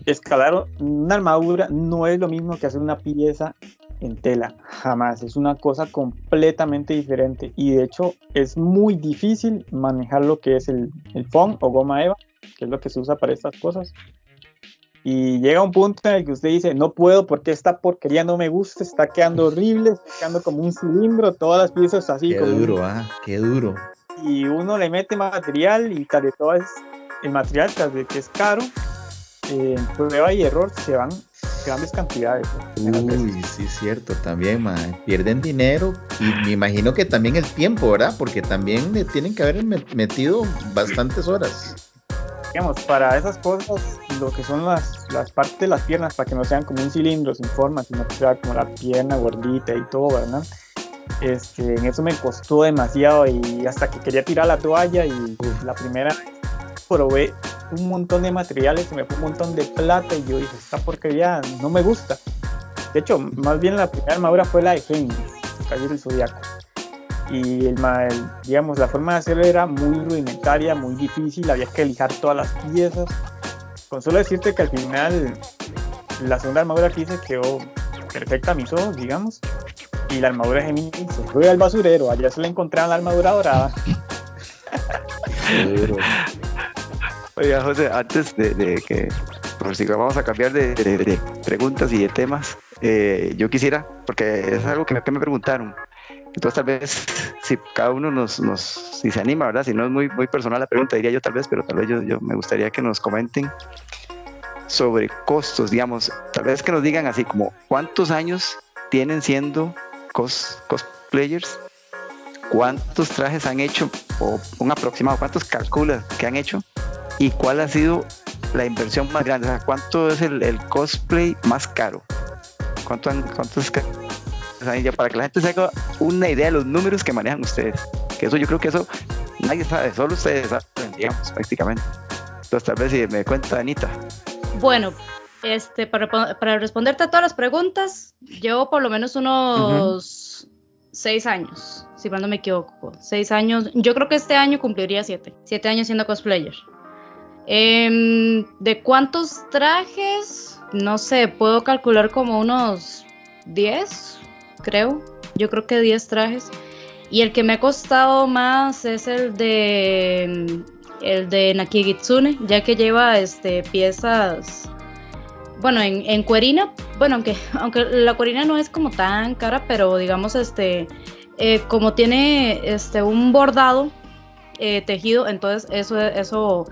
escalar una armadura no es lo mismo que hacer una pieza en tela, jamás. Es una cosa completamente diferente. Y de hecho, es muy difícil manejar lo que es el, el o goma eva, que es lo que se usa para estas cosas y llega un punto en el que usted dice, no puedo porque esta porquería no me gusta, está quedando horrible, está quedando como un cilindro, todas las piezas así. Qué duro, ah, qué duro. Y uno le mete material y tal de todo es el material, tras de que es caro, eh, prueba y error se van grandes cantidades. Uy, sí, cierto, también, pierden dinero y me imagino que también el tiempo, ¿verdad? Porque también le tienen que haber metido bastantes horas digamos, para esas cosas, lo que son las, las partes de las piernas, para que no sean como un cilindro sin forma, sino que sea como la pierna gordita y todo, ¿verdad? Este, en eso me costó demasiado y hasta que quería tirar la toalla y la primera probé un montón de materiales y me fue un montón de plata y yo dije, esta porquería no me gusta. De hecho, más bien la primera armadura fue la de Fénix, Caballero del Zodiaco. Y el, digamos, la forma de hacerlo era muy rudimentaria, muy difícil, había que lijar todas las piezas. Con solo decirte que al final la segunda armadura que hice quedó perfecta a mis ojos, digamos. Y la armadura de Gemini se fue al basurero, allá se le encontraron la armadura dorada. Oiga, José, antes de, que, por si vamos a cambiar de, preguntas y de temas, eh, yo quisiera, porque es algo que me, me, preguntaron, entonces tal vez si cada uno nos, nos, si se anima, ¿verdad? Si no es muy, muy personal la pregunta, diría yo tal vez, pero tal vez yo, me gustaría que nos comenten sobre costos, digamos, tal vez que nos digan así como cuántos años tienen siendo cos, cosplayers, cuántos trajes han hecho, o un aproximado, cuántos calculas que han hecho y cuál ha sido la inversión más grande, o sea, cuánto es el, cosplay más caro, cuánto han, para que la gente se haga una idea de los números que manejan ustedes, que eso yo creo que eso nadie sabe, solo ustedes saben, digamos, prácticamente. Entonces tal vez si me cuenta Anita. Bueno, este, para, para, responderte a todas las preguntas, llevo por lo menos unos seis años, si mal no me equivoco. Seis años, yo creo que este año cumpliría siete. Siete años siendo cosplayer. Em, ¿De cuántos trajes? No sé, puedo calcular como unos diez, creo. Yo creo que diez trajes. Y el que me ha costado más es el de el de Nakigitsune, ya que lleva este, piezas, bueno, en, cuerina, bueno, aunque, aunque la cuerina no es como tan cara, pero digamos, este, eh, como tiene este, un bordado eh, tejido, entonces eso, eso,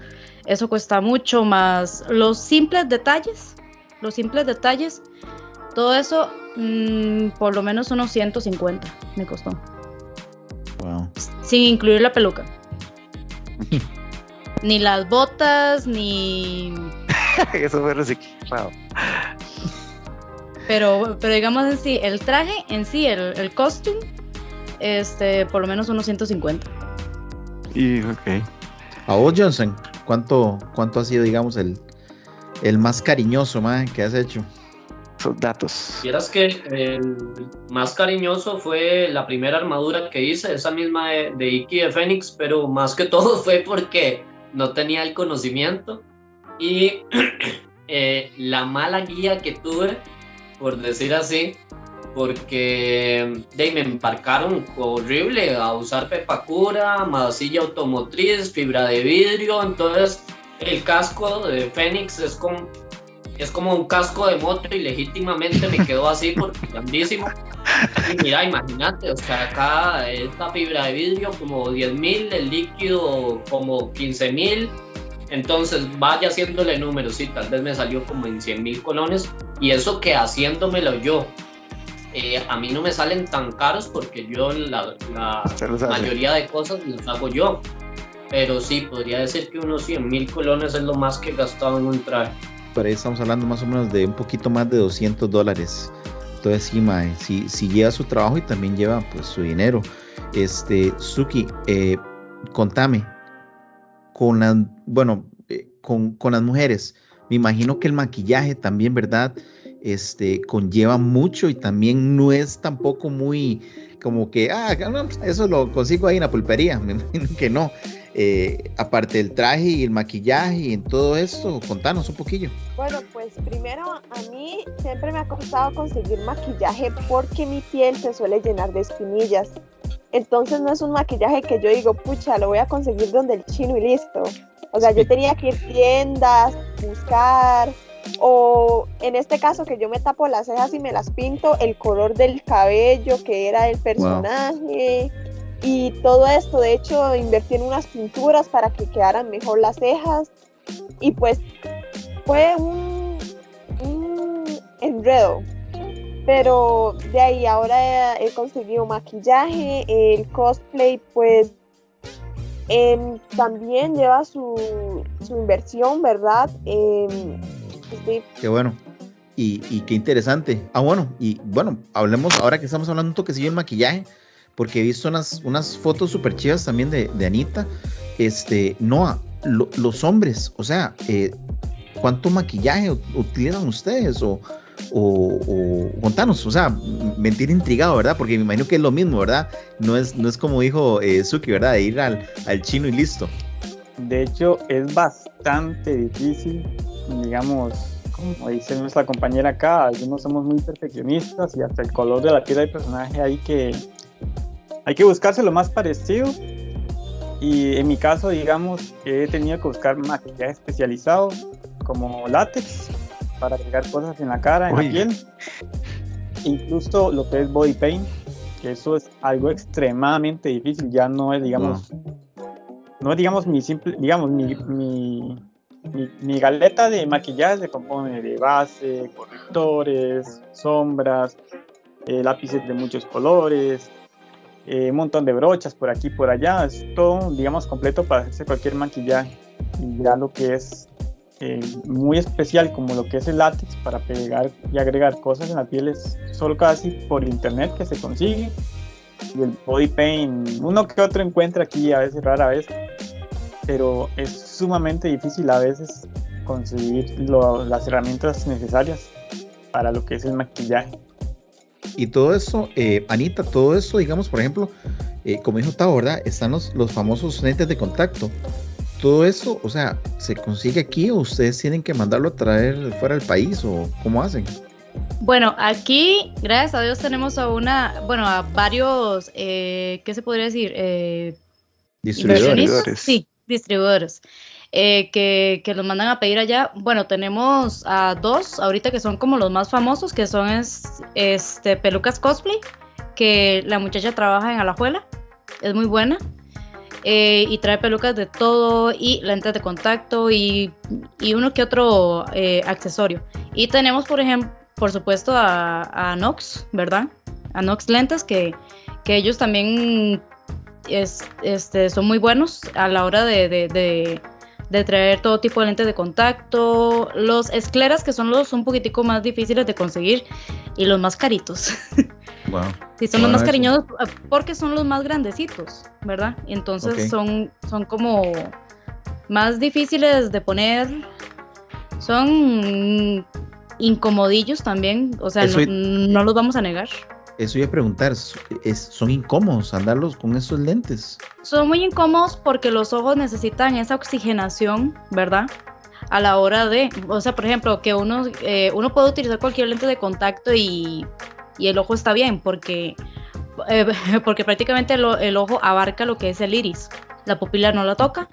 eso cuesta mucho más. Los simples detalles, los simples detalles, todo eso, mm, por lo menos unos 150 me costó. Sin incluir la peluca. ni las botas, ni... Eso fue reciclado. Pero, pero digamos en sí, el traje en sí, el, el costume, este, por lo menos unos 150. Y, ok. A vos, Johnson, ¿cuánto, cuánto ha sido, digamos, el, el más cariñoso man, que has hecho? Son datos. Que el más cariñoso fue la primera armadura que hice, esa misma de, Iki de Fénix, pero más que todo fue porque no tenía el conocimiento y eh, la mala guía que tuve, por decir así, porque me embarcaron horrible a usar pepacura, masilla automotriz, fibra de vidrio, entonces el casco de Fénix es como, es como un casco de moto y legítimamente me quedó así porque grandísimo. Y mira, imagínate, o sea, acá esta fibra de vidrio como 10 mil, el líquido como 15 mil. Entonces vaya haciéndole números, sí, tal vez me salió como en 100 mil colones. Y eso que haciéndomelo yo. Eh, a mí no me salen tan caros porque yo la, mayoría de cosas las hago yo. Pero sí, podría decir que unos 100 mil colones es lo más que he gastado en un traje. Por ahí estamos hablando más o menos de un poquito más de 200 dólares entonces sí, sí, lleva su trabajo y también lleva pues su dinero. Este, Suki, eh, contame, con las, bueno, eh, con, las mujeres, me imagino que el maquillaje también, ¿verdad? Este, conlleva mucho y también no es tampoco muy como que, ah, eso lo consigo ahí en la pulpería, me imagino que no. Eh, aparte del traje y el maquillaje y en todo esto, contanos un poquillo. Bueno, pues primero a mí siempre me ha costado conseguir maquillaje porque mi piel se suele llenar de espinillas. Entonces no es un maquillaje que yo digo, pucha, lo voy a conseguir donde el chino y listo. O sea, yo tenía que ir a tiendas, buscar, o en este caso que yo me tapo las cejas y me las pinto, el color del cabello que era el personaje y todo esto. De hecho, invertí en unas pinturas para que quedaran mejor las cejas y pues fue un, enredo. Pero de ahí ahora he, conseguido maquillaje, el cosplay pues em, también lleva su, inversión, ¿verdad? Em, qué bueno. Y, y, qué interesante. Ah, bueno, y bueno, hablemos ahora que estamos hablando un toquecillo del maquillaje porque he visto unas, unas fotos súper chidas también de, Anita. Este, Noah, los hombres, o sea, eh, ¿cuánto maquillaje utilizan ustedes? O, o, contanos, o sea, mentir intrigado, ¿verdad? Porque me imagino que es lo mismo, ¿verdad? No es, no es como dijo eh, Suki, ¿verdad? De ir al, al chino y listo. De hecho, es bastante difícil, digamos, como dice nuestra compañera acá, algunos somos muy perfeccionistas y hasta el color de la piel del personaje hay que, hay que buscarse lo más parecido. Y en mi caso, digamos, he tenido que buscar maquillaje especializado como látex para agregar cosas en la cara, en la piel. Incluso lo que es body paint, que eso es algo extremadamente difícil, ya no es, digamos, no es, digamos, mi simple, digamos, mi, mi, mi, galeta de maquillaje se compone de base, correctores, sombras, eh, lápices de muchos colores, eh, un montón de brochas por aquí por allá, es todo, digamos, completo para hacerse cualquier maquillaje. Y ya lo que es eh, muy especial como lo que es el látex para pegar y agregar cosas en la piel es solo casi por internet que se consigue. Y el body paint, uno que otro encuentra aquí a veces rara vez, pero es sumamente difícil a veces conseguir las herramientas necesarias para lo que es el maquillaje. Y todo eso, eh, Anita, todo eso, digamos, por ejemplo, eh, como dijo Tavo, ¿verdad? Están los, los famosos lentes de contacto todo eso, o sea, ¿se consigue aquí o ustedes tienen que mandarlo a traer fuera del país o cómo hacen? Bueno, aquí, gracias a Dios, tenemos a una, bueno, a varios, eh, ¿qué se podría decir? Eh, distribuidores. Sí, distribuidores. Eh, que, los mandan a pedir allá. Bueno, tenemos a dos ahorita que son como los más famosos, que son este, Pelucas Cosplay, que la muchacha trabaja en Alajuela, es muy buena. Eh, y trae pelucas de todo y lentes de contacto y, y uno que otro eh, accesorio. Y tenemos, por ejemplo, por supuesto, a, a, Nox, ¿verdad? A Nox Lentes, que, que ellos también es, este, son muy buenos a la hora de, traer todo tipo de lentes de contacto. Los escleras, que son los un poquitico más difíciles de conseguir y los más caritos. Wow. Sí, son los más cariñosos ah, porque son los más grandecitos, ¿verdad? Entonces son, son como más difíciles de poner. Son incomodillos también, o sea, no, los vamos a negar. Eso iba a preguntar, es, ¿son incómodos andarlos con esos lentes? Son muy incómodos porque los ojos necesitan esa oxigenación, ¿verdad? A la hora de, o sea, por ejemplo, que uno, eh, uno puede utilizar cualquier lente de contacto y y el ojo está bien porque, eh, porque prácticamente el, ojo abarca lo que es el iris. La pupila no la toca,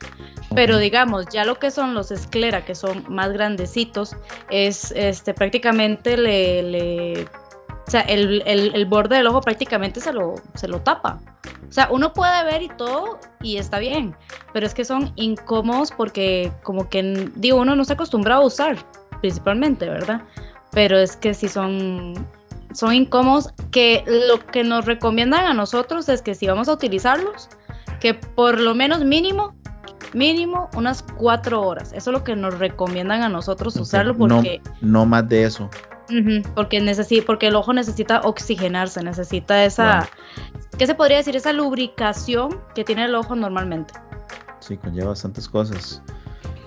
pero digamos, ya lo que son los esclera, que son más grandecitos, es este, prácticamente le, o sea, el, el, borde del ojo prácticamente se lo, se lo tapa. O sea, uno puede ver y todo y está bien, pero es que son incómodos porque como que, digo, uno no se acostumbra a usar, principalmente, ¿verdad? Pero es que si son son incómodos, que lo que nos recomiendan a nosotros es que si vamos a utilizarlos, que por lo menos mínimo, mínimo unas cuatro horas. Eso es lo que nos recomiendan a nosotros usarlo porque... No, más de eso. Porque, necesita, porque el ojo necesita oxigenarse, necesita esa... ¿Qué se podría decir? Esa lubricación que tiene el ojo normalmente. Sí, conlleva bastantes cosas.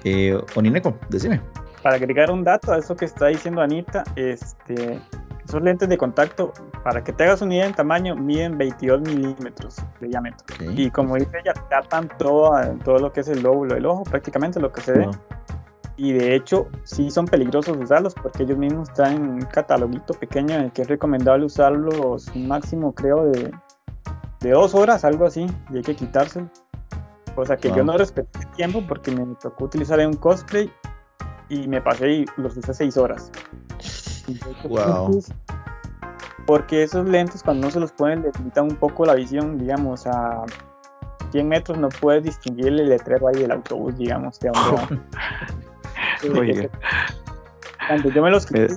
Eh, Onineco, decime. Para agregar un dato a eso que está diciendo Anita, este, esos lentes de contacto, para que te hagas una idea en tamaño, miden 22 milímetros de diámetro. Y como dice ella, tapan todo, todo lo que es el lóbulo del ojo, prácticamente lo que se ve. Y de hecho, sí son peligrosos usarlos porque ellos mismos traen un cataloguito pequeño en el que es recomendable usarlos máximo, creo, de, de dos horas, algo así, y hay que quitárselo. O sea que yo no respeté el tiempo porque me tocó utilizar un cosplay y me pasé y los usé seis horas. Wow. Porque esos lentes cuando no se los ponen le limitan un poco la visión, digamos, a 100 metros no puedes distinguir el letrero ahí del autobús, digamos, de Cuando yo me los quité,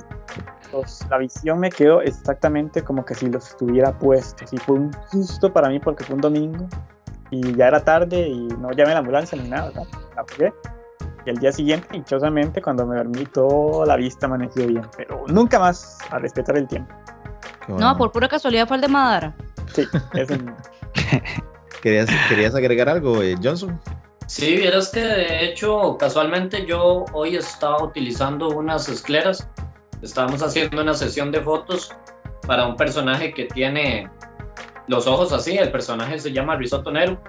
la visión me quedó exactamente como que si los estuviera puestos. Y fue un susto para mí porque fue un domingo y ya era tarde y no llamé a la ambulancia ni nada. ¿no? Y el día siguiente, dichosamente, cuando me dormí, toda la vista amaneció bien. Pero nunca más a respetar el tiempo. No, por pura casualidad fue el de Madara. Sí, eso ¿Querías, ¿Querías agregar algo, eh, Johnson? Sí, vieras que de hecho, casualmente yo hoy estaba utilizando unas escleras. Estábamos haciendo una sesión de fotos para un personaje que tiene los ojos así, el personaje se llama Risotto Nero,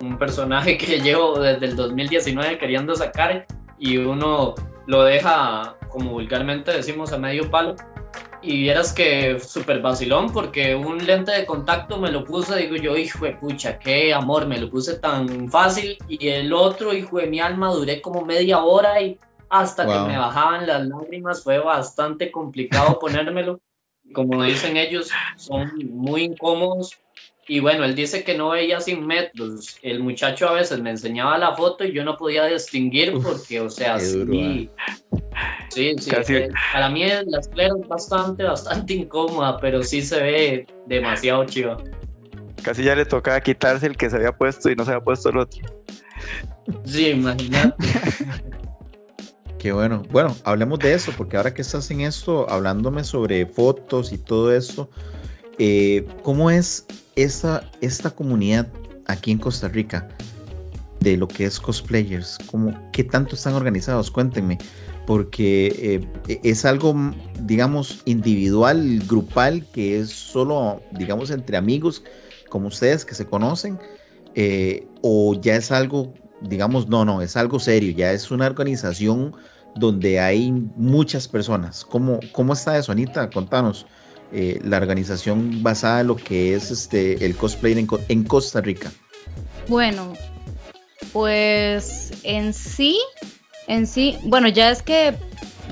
un personaje que llevo desde el 2019 queriendo sacar y uno lo deja, como vulgarmente decimos, a medio palo. Y vieras que súper vacilón porque un lente de contacto me lo puse, digo yo, hijo de pucha, qué amor, me lo puse tan fácil. Y el otro, hijo de mi alma, duré como media hora y hasta que me bajaban las lágrimas fue bastante complicado ponérmelo. Como dicen ellos, son muy incómodos y bueno, él dice que no veía sin metros. El muchacho a veces me enseñaba la foto y yo no podía distinguir porque, o sea, sí, ah. Sí, sí, eh, para mí la esclera es bastante, bastante incómoda, pero sí se ve demasiado chido. Casi ya le tocaba quitarse el que se había puesto y no se había puesto el otro. Sí, imagínate. Qué bueno. Bueno, hablemos de eso, porque ahora que estás en esto, hablándome sobre fotos y todo eso, eh, ¿cómo es esta, esta comunidad aquí en Costa Rica de lo que es cosplayers? ¿Cómo, ¿Qué tanto están organizados? Cuéntenme, porque eh, es algo, digamos, individual, grupal, que es solo, digamos, entre amigos como ustedes que se conocen, eh, o ya es algo, digamos, no, no, es algo serio, ya es una organización donde hay muchas personas. ¿Cómo, cómo está eso, Anita? Contanos. Eh, la organización basada en lo que es este el cosplay en, Costa Rica? Bueno, pues en sí, en sí, bueno, ya es que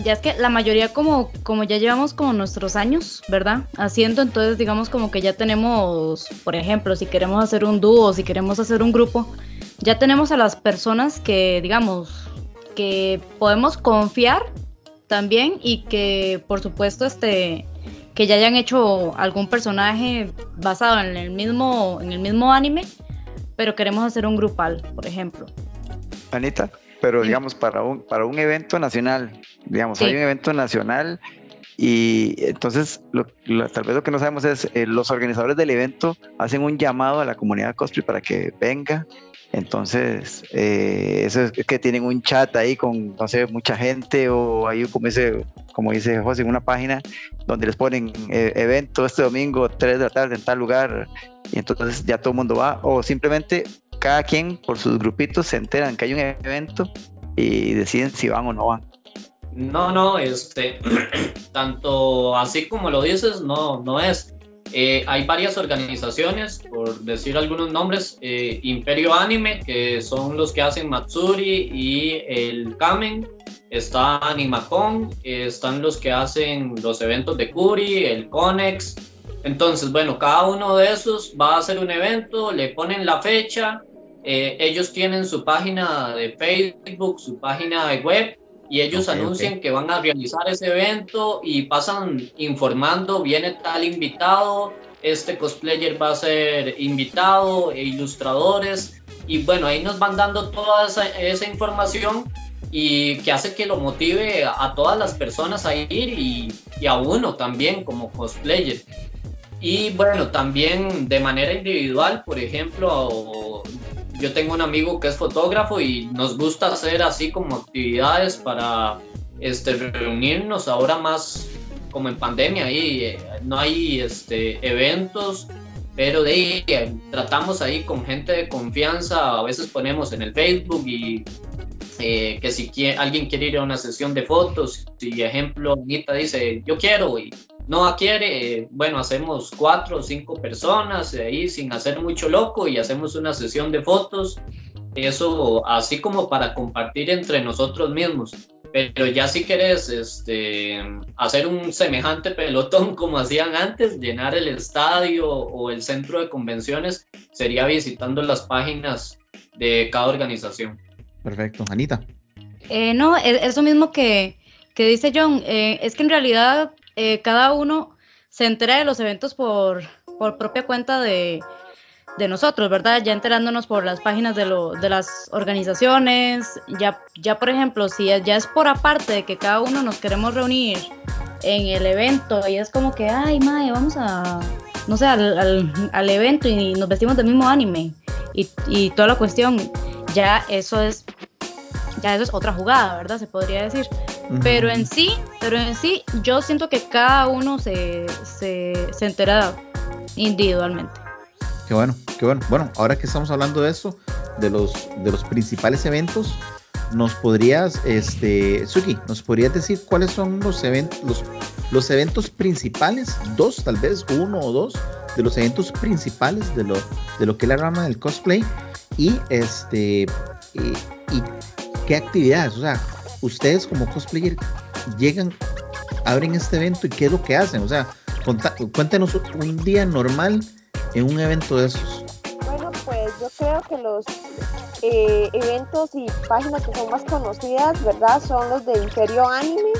ya es que la mayoría como, como ya llevamos como nuestros años, ¿verdad? Haciendo, entonces digamos como que ya tenemos, por ejemplo, si queremos hacer un dúo, si queremos hacer un grupo, ya tenemos a las personas que, digamos, que podemos confiar también y que por supuesto este que ya hayan hecho algún personaje basado en el mismo, en el mismo anime, pero queremos hacer un grupal, por ejemplo. Anita, pero digamos para un, para un evento nacional, digamos, hay un evento nacional y entonces tal vez lo que no sabemos es, eh, los organizadores del evento hacen un llamado a la comunidad cosplay para que venga. Entonces, eh, eso es que tienen un chat ahí con, no sé, mucha gente o ahí como dice, como dice José, una página donde les ponen eh, evento este domingo, 3 de la tarde en tal lugar y entonces ya todo el mundo va o simplemente cada quien por sus grupitos se enteran que hay un evento y deciden si van o no van. No, no, este, tanto así como lo dices, no, no es. Eh, hay varias organizaciones, por decir algunos nombres, eh, Imperio Anime, que son los que hacen Matsuri y el Kamen, está Animacon, están los que hacen los eventos de Kuri, el Conex. Entonces, bueno, cada uno de esos va a hacer un evento, le ponen la fecha, eh, ellos tienen su página de Facebook, su página de web y ellos anuncian que van a realizar ese evento y pasan informando, viene tal invitado, este cosplayer va a ser invitado, e ilustradores, y bueno, ahí nos van dando toda esa, esa información y que hace que lo motive a, todas las personas a ir y, y, a uno también como cosplayer. Y bueno, también de manera individual, por ejemplo, yo tengo un amigo que es fotógrafo y nos gusta hacer así como actividades para este, reunirnos ahora más como en pandemia y eh, no hay este, eventos, pero de ahí eh, tratamos ahí con gente de confianza, a veces ponemos en el Facebook y eh, que si alguien quiere ir a una sesión de fotos, si ejemplo Anita dice yo quiero y no quiere, bueno, hacemos cuatro o cinco personas ahí sin hacer mucho loco y hacemos una sesión de fotos. Eso así como para compartir entre nosotros mismos. Pero ya si quieres este, hacer un semejante pelotón como hacían antes, llenar el estadio o el centro de convenciones, sería visitando las páginas de cada organización. Perfecto. Anita. Eh, no, es eso mismo que, que dice John. Eh, es que en realidad eh, cada uno se entera de los eventos por, por propia cuenta de, de, nosotros, ¿verdad? Ya enterándonos por las páginas de, lo, de las organizaciones, ya, ya por ejemplo, si ya es por aparte de que cada uno nos queremos reunir en el evento y es como que, ay, mae, vamos a, no sé, al, al, evento y nos vestimos del mismo anime y, y toda la cuestión, ya eso es, ya eso es otra jugada, ¿verdad? Se podría decir Pero en sí, pero en sí, yo siento que cada uno se, se, se entera individualmente. Qué bueno, qué bueno. Bueno, ahora que estamos hablando de eso, de los, de los principales eventos, nos podrías, este, Suki, nos podrías decir cuáles son los eventos, los, los eventos principales, dos, tal vez, uno o dos, de los eventos principales de lo, de lo que es la rama del cosplay y este y, qué actividades, o sea, ustedes como cosplayer llegan, abren este evento y qué es lo que hacen, o sea, cuéntenos un día normal en un evento de esos. Bueno, pues yo creo que los eh, eventos y páginas que son más conocidas, ¿verdad? Son los de Imperio Anime,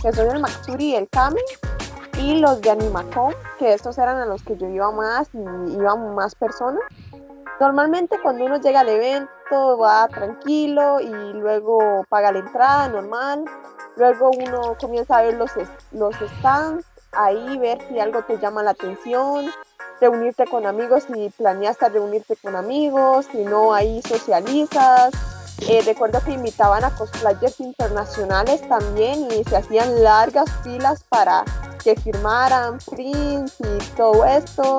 que son el Matsuri y el Kame, y los de Animacon, que estos eran a los que yo iba más y iban más personas. Normalmente cuando uno llega al evento va tranquilo y luego paga la entrada normal, luego uno comienza a ver los, los stands, ahí ver si algo te llama la atención, reunirte con amigos si planeaste reunirte con amigos, si no ahí socializas. Eh, recuerdo que invitaban a cosplayers internacionales también y se hacían largas filas para que firmaran prints y todo esto.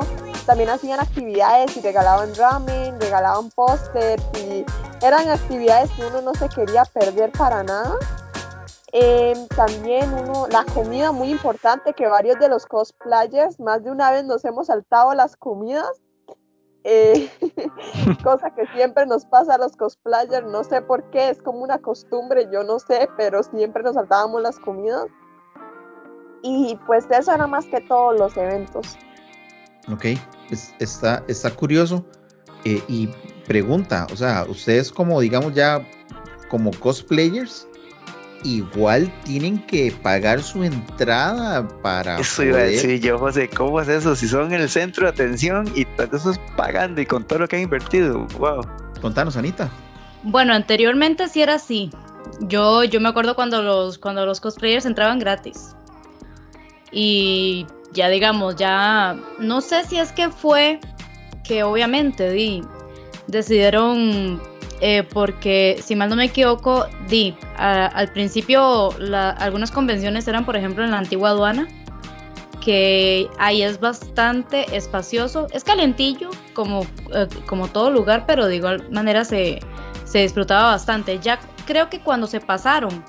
También hacían actividades y regalaban ramen, regalaban pósters y eran actividades que uno no se quería perder para nada. Em, también uno, la comida muy importante que varios de los cosplayers más de una vez nos hemos saltado las comidas. Eh, cosa que siempre nos pasa a los cosplayers, no sé por qué, es como una costumbre, yo no sé, pero siempre nos saltábamos las comidas. Y pues eso era más que todos los eventos. Ok, está, está curioso. Eh, y pregunta, o sea, ustedes como digamos ya como cosplayers, igual tienen que pagar su entrada para. Eso iba a decir yo, José, ¿cómo es eso? Si son el centro de atención y todo eso es pagando y con todo lo que han invertido, wow. Contanos, Anita. Bueno, anteriormente sí era así. Yo, yo me acuerdo cuando los, cuando los cosplayers entraban gratis. Y ya digamos, ya no sé si es que fue que obviamente di, decidieron eh, porque si mal no me equivoco, di, al principio algunas convenciones eran, por ejemplo, en la antigua aduana, que ahí es bastante espacioso, es calientillo como, eh, como todo lugar, pero de igual manera se, se disfrutaba bastante. Ya creo que cuando se pasaron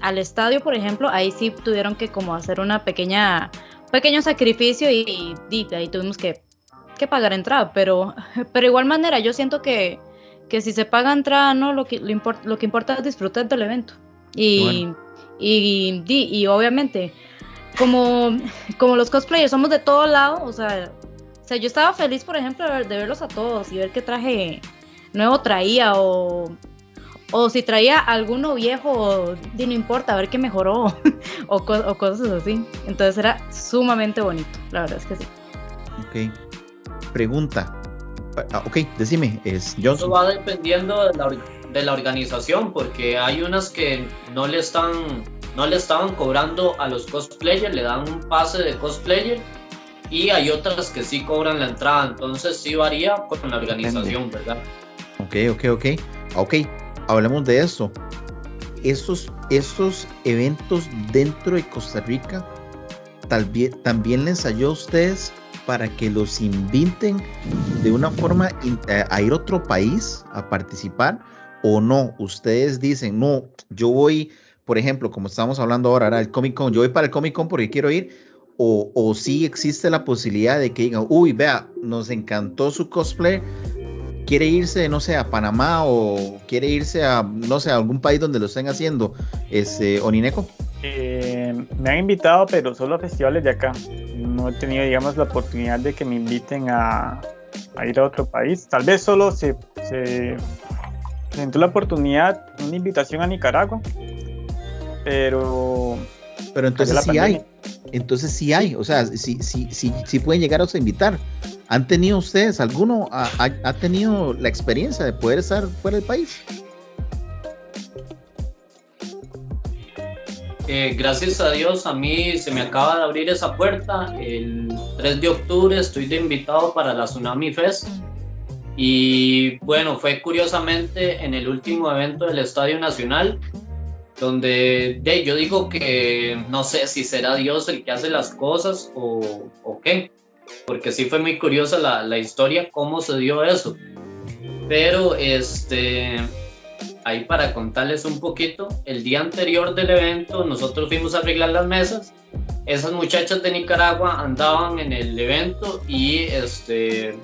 al estadio, por ejemplo, ahí sí tuvieron que como hacer una pequeña pequeño sacrificio y, y ahí tuvimos que, que, pagar entrada, pero pero igual manera yo siento que que si se paga entrada, no, lo que, lo, lo que importa es disfrutar del evento. Y, y, y, obviamente, como, como los cosplayers somos de todo lado, o sea, o sea, yo estaba feliz, por ejemplo, de, verlos a todos y ver qué traje nuevo traía o, o si traía alguno viejo, y no importa, a ver qué mejoró o, o, cosas así. Entonces era sumamente bonito, la verdad es que sí. Ok. Pregunta, Ah, ok, decime, es Johnson. Eso va dependiendo de la, de la, organización, porque hay unas que no le están no le estaban cobrando a los cosplayers, le dan un pase de cosplayer y hay otras que sí cobran la entrada, entonces sí varía con la organización, ¿verdad? Ok, ok, ok. Ok, hablemos de eso. Estos, estos eventos dentro de Costa Rica, tal también les ayudó a ustedes para que los inviten de una forma eh, a ir a otro país a participar o no. Ustedes dicen, no, yo voy, por ejemplo, como estamos hablando ahora, ahora el Comic Con, yo voy para el Comic Con porque quiero ir. O, o sí existe la posibilidad de que digan, uy, vea, nos encantó su cosplay, quiere irse, no sé, a Panamá o quiere irse a, no sé, a algún país donde lo estén haciendo, este, Onineco. Eh, me han invitado, pero solo a festivales de acá. No he tenido, digamos, la oportunidad de que me inviten a, ir a otro país. Tal vez solo se, se presentó la oportunidad, una invitación a Nicaragua, pero... Pero entonces sí hay. Entonces sí hay. O sea, sí, sí, sí, sí pueden llegar a invitar. ¿Han tenido ustedes, alguno ha, ha tenido la experiencia de poder estar fuera del país? Eh, gracias a Dios a mí se me acaba de abrir esa puerta. El 3 de octubre estoy de invitado para la Tsunami Fest. Y bueno, fue curiosamente en el último evento del Estadio Nacional. Donde de, yo digo que no sé si será Dios el que hace las cosas o, o qué, porque sí fue muy curiosa la, la, historia, cómo se dio eso. Pero este, ahí para contarles un poquito, el día anterior del evento nosotros fuimos a arreglar las mesas. Esas muchachas de Nicaragua andaban en el evento y este,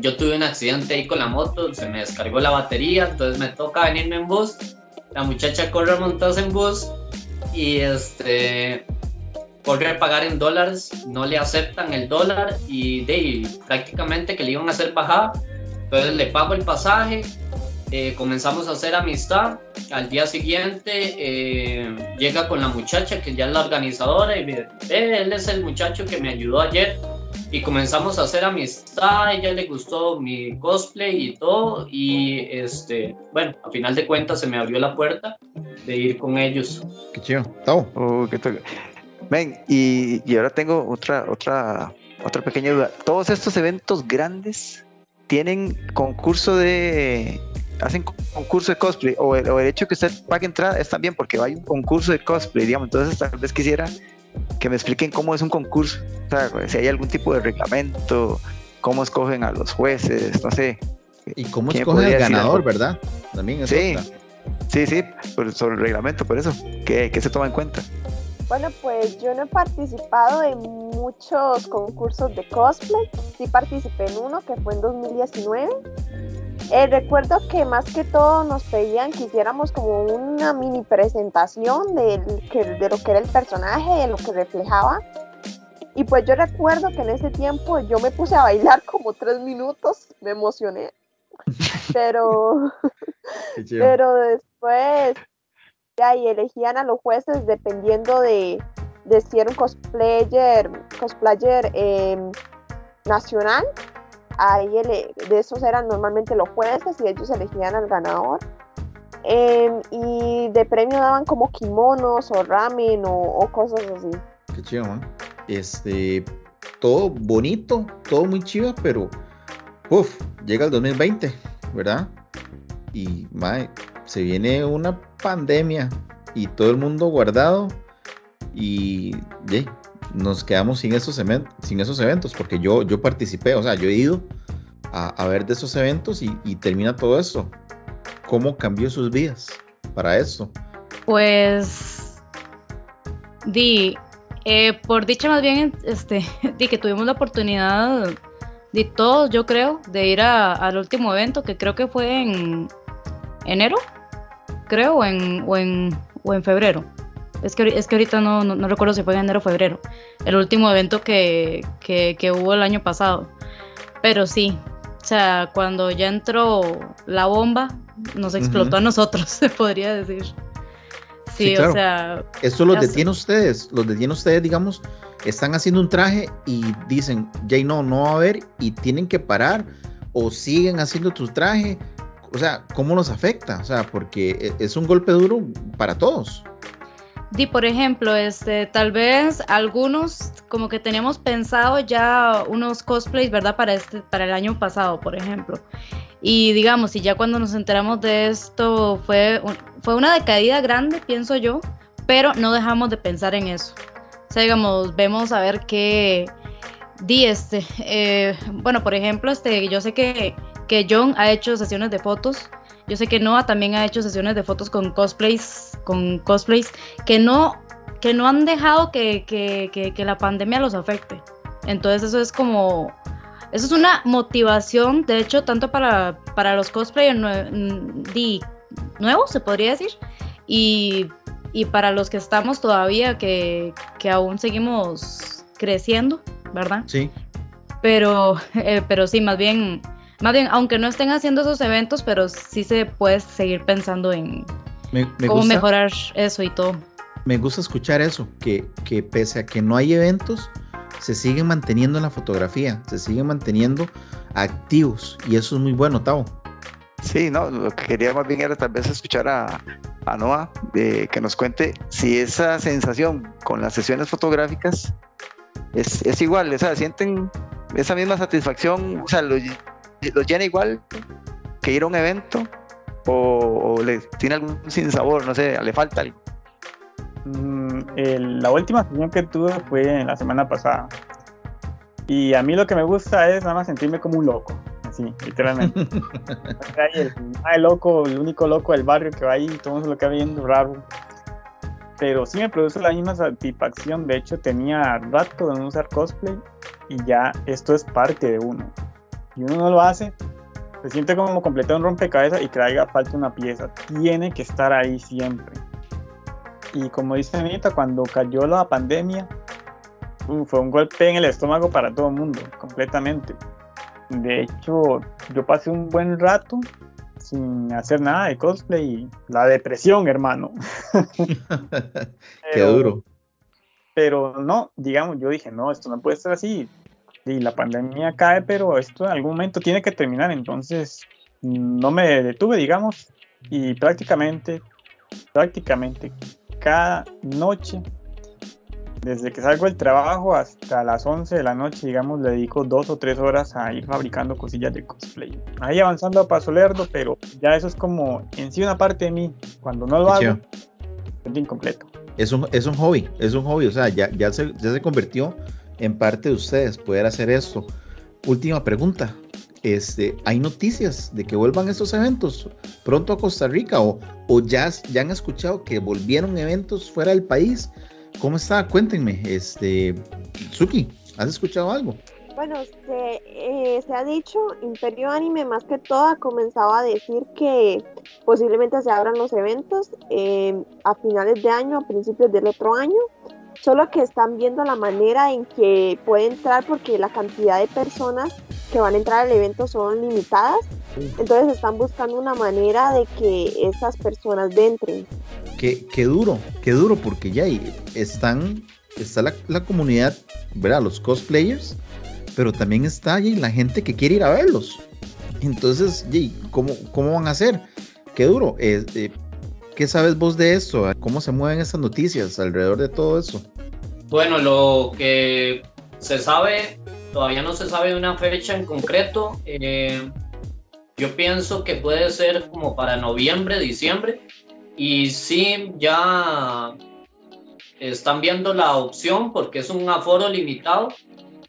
yo tuve un accidente ahí con la moto, se me descargó la batería, entonces me toca venirme en bus. La muchacha corre montarse en bus y este corre a pagar en dólares, no le aceptan el dólar y prácticamente que le iban a hacer bajada. Entonces le pago el pasaje, eh, comenzamos a hacer amistad. Al día siguiente eh, llega con la muchacha que ya es la organizadora y dice, él es el muchacho que me ayudó ayer y comenzamos a hacer amistad, a ella le gustó mi cosplay y todo y este, bueno, a final de cuentas se me abrió la puerta de ir con ellos. Qué chido. Oh, Ven, y, y, ahora tengo otra, otra, otra pequeña duda. Todos estos eventos grandes tienen concurso de hacen concurso de cosplay o el, o el hecho que usted pague entrada es también porque hay un concurso de cosplay, digamos, entonces tal vez quisiera que me expliquen cómo es un concurso, o sea, si hay algún tipo de reglamento, cómo escogen a los jueces, no sé. Y cómo escogen al ganador, ¿verdad? También es sí, sí, sí, sobre el reglamento, por eso, ¿qué, ¿qué se toma en cuenta? Bueno, pues yo no he participado en muchos concursos de cosplay, sí participé en uno que fue en 2019 eh, recuerdo que más que todo nos pedían que hiciéramos como una mini presentación de, de lo que era el personaje, de lo que reflejaba. Y pues yo recuerdo que en ese tiempo yo me puse a bailar como tres minutos, me emocioné. Pero, pero después ya y elegían a los jueces dependiendo de, de si era un cosplayer, cosplayer em, nacional ahí de esos eran normalmente los jueces y ellos elegían al ganador. Em, y de premio daban como kimonos o ramen o, cosas así. Qué chido, man. Este, todo bonito, todo muy chido, pero uff, llega el 2020, ¿verdad? Y mae, se viene una pandemia y todo el mundo guardado y nos quedamos sin esos, sin esos eventos, porque yo, yo participé, o sea, yo he ido a, ver de esos eventos y, termina todo eso. ¿Cómo cambió sus vidas para eso? Pues, di, eh, por dicha más bien, este, di que tuvimos la oportunidad de todos, yo creo, de ir al último evento, que creo que fue en enero, creo, o en, o en, o en febrero. Es que, es que ahorita no, no, recuerdo si fue en enero o febrero. El último evento que, que, hubo el año pasado. Pero sí, o sea, cuando ya entró la bomba, nos explotó a nosotros, se podría decir. Sí, o sea. Esto los detiene ustedes, los detiene ustedes, digamos, están haciendo un traje y dicen, ya no, no va a haber y tienen que parar o siguen haciendo tu traje. O sea, ¿cómo nos afecta? O sea, porque e, es un golpe duro para todos. Di, por ejemplo, este, tal vez algunos como que teníamos pensado ya unos cosplays, ¿verdad? Para este, para el año pasado, por ejemplo. Y digamos, y ya cuando nos enteramos de esto fue, fue una decaída grande, pienso yo, pero no dejamos de pensar en eso. O sea, digamos, vemos a ver qué di este, eh, bueno, por ejemplo, este, yo sé que, que John ha hecho sesiones de fotos yo sé que Noah también ha hecho sesiones de fotos con cosplays, con cosplays que no, que no han dejado que, que, que, la pandemia los afecte. Entonces eso es como, eso es una motivación, de hecho, tanto para, para los cosplayers nuevos, se podría decir, y, y, para los que estamos todavía, que, que aún seguimos creciendo, ¿verdad? Sí. Pero, eh, pero sí, más bien más bien, aunque no estén haciendo esos eventos, pero sí se puede seguir pensando en cómo mejorar eso y todo. Me gusta escuchar eso, que, que pese a que no hay eventos, se siguen manteniendo en la fotografía, se siguen manteniendo activos y eso es muy bueno, Tavo. Sí, no, lo que quería más bien era tal vez escuchar a, a Noah de que nos cuente si esa sensación con las sesiones fotográficas es, es igual, o sea, sienten esa misma satisfacción, o sea, lo, los llena igual que ir a un evento o, le tiene algún sin sabor, no sé, le falta algo. Mm, la última sesión que tuve fue en la semana pasada. Y a mí lo que me gusta es nada más sentirme como un loco. Así, literalmente. el, el, loco, el único loco del barrio que va ahí y todo lo que va viendo raro. Pero sí me produce la misma satisfacción. De hecho, tenía rato de no usar cosplay y ya esto es parte de uno. Y uno no lo hace, se siente como completar un rompecabezas y que haya falta una pieza. Tiene que estar ahí siempre. Y como dice Anita, cuando cayó la pandemia, uh, fue un golpe en el estómago para todo el mundo, completamente. De hecho, yo pasé un buen rato sin hacer nada de cosplay y la depresión, hermano. Qué duro. Pero no, digamos, yo dije, no, esto no puede ser así. Y la pandemia cae, pero esto en algún momento tiene que terminar. Entonces, no me detuve, digamos, y prácticamente, prácticamente cada noche, desde que salgo del trabajo hasta las 11 de la noche, digamos, le dedico dos o tres horas a ir fabricando cosillas de cosplay. Ahí avanzando a paso lerdo, pero ya eso es como en sí una parte de mí. Cuando no lo hago, es incompleto. Es un, es un hobby, es un hobby, o sea, ya, ya, se, ya se convirtió en parte de ustedes poder hacer esto. Última pregunta, este, ¿hay noticias de que vuelvan estos eventos pronto a Costa Rica o, o ya, ya han escuchado que volvieron eventos fuera del país? ¿Cómo está? Cuéntenme, este, Suki, ¿has escuchado algo? Bueno, se, eh, se, ha dicho, Imperio Anime más que todo ha comenzado a decir que posiblemente se abran los eventos eh, a finales de año, a principios del otro año solo que están viendo la manera en que puede entrar porque la cantidad de personas que van a entrar al evento son limitadas, entonces están buscando una manera de que esas personas entren. Qué, qué duro, qué duro, porque ya están, está la, la comunidad, ¿verdad? Los cosplayers, pero también está ahí la gente que quiere ir a verlos. Entonces, ¿cómo, cómo van a hacer? Qué duro. Eh, eh, ¿Qué sabes vos de esto? ¿Cómo se mueven estas noticias alrededor de todo eso? Bueno, lo que se sabe, todavía no se sabe una fecha en concreto. Eh, yo pienso que puede ser como para noviembre, diciembre. Y sí, ya están viendo la opción porque es un aforo limitado.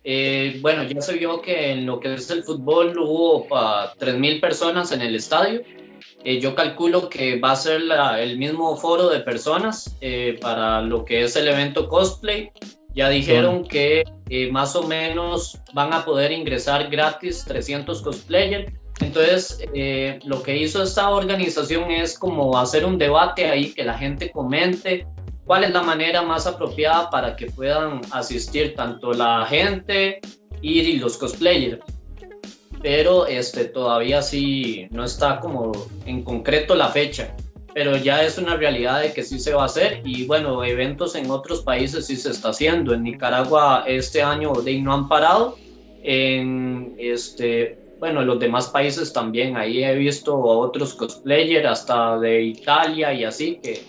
Eh, bueno, ya se vio que en lo que es el fútbol hubo para 3.000 personas en el estadio. Eh, yo calculo que va a ser el mismo foro de personas eh, para lo que es el evento cosplay. Ya dijeron que eh, más o menos van a poder ingresar gratis 300 cosplayers. Entonces, lo que hizo esta organización es como hacer un debate ahí, que la gente comente cuál es la manera más apropiada para que puedan asistir tanto la gente y los cosplayers pero este, todavía sí no está como en concreto la fecha, pero ya es una realidad de que sí se va a hacer y bueno, eventos en otros países sí se está haciendo. En Nicaragua este año no han parado, en este, bueno, los demás países también, ahí he visto otros cosplayers hasta de Italia y así que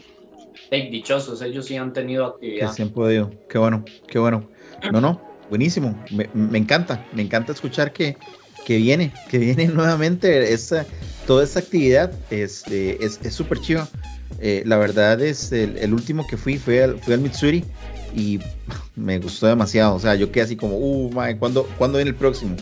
dichosos, ellos sí han tenido actividad. Que sí han podido, qué bueno, qué bueno. No, no, buenísimo, me, me encanta, me encanta escuchar que que viene, que viene nuevamente esa, toda esta actividad, este, es súper chido. Eh, la verdad es el, último que fui fue al, fui al Mitsuri y me gustó demasiado. O sea, yo quedé así como, uh, madre, ¿cuándo, viene el próximo?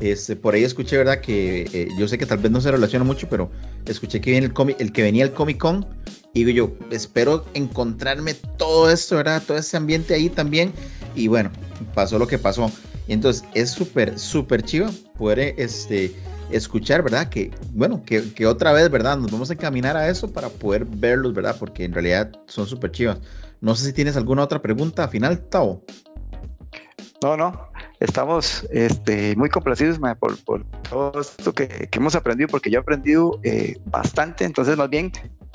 Este, por ahí escuché, ¿verdad? Que eh, yo sé que tal vez no se relaciona mucho, pero escuché que viene el, el que venía el Comic Con. Y digo yo, espero encontrarme todo esto, ¿verdad? Todo ese ambiente ahí también. Y bueno, pasó lo que pasó. Entonces es súper, súper chido poder este, escuchar, ¿verdad? Que, bueno, que, otra vez, ¿verdad? Nos vamos a encaminar a eso para poder verlos, ¿verdad? Porque en realidad son súper chivas. No sé si tienes alguna otra pregunta final, Tao. No, no. Estamos este, muy complacidos por, todo esto que, hemos aprendido, porque yo he aprendido eh, bastante. Entonces, más bien,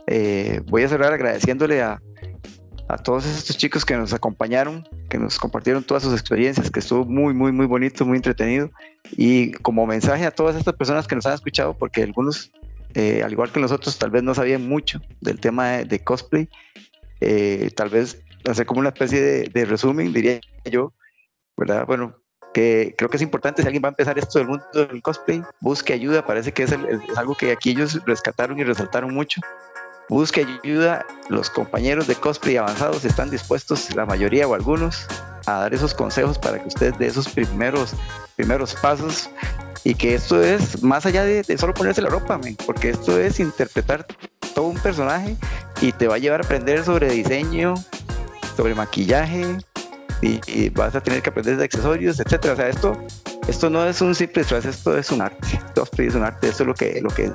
eh, voy a cerrar agradeciéndole a, a todos estos chicos que nos acompañaron, que nos compartieron todas sus experiencias, que estuvo muy, muy, muy bonito, muy entretenido. Y como mensaje a todas estas personas que nos han escuchado, porque algunos, eh, al igual que nosotros, tal vez no sabían mucho del tema de, cosplay, eh, tal vez hacer como una especie de, resumen, diría yo, ¿verdad? Bueno, que creo que es importante si alguien va a empezar esto del mundo del cosplay, busque ayuda, parece que es, es algo que aquí ellos rescataron y resaltaron mucho. Busque ayuda, los compañeros de cosplay avanzados están dispuestos, la mayoría o algunos, a dar esos consejos para que usted dé esos primeros, primeros pasos y que esto es más allá de, solo ponerse la ropa, porque esto es interpretar todo un personaje y te va a llevar a aprender sobre diseño, sobre maquillaje y, vas a tener que aprender de accesorios, etcétera. O sea, esto, esto no es un simple disfraz, esto es un arte. Cosplay es un arte, eso es lo que, lo que es.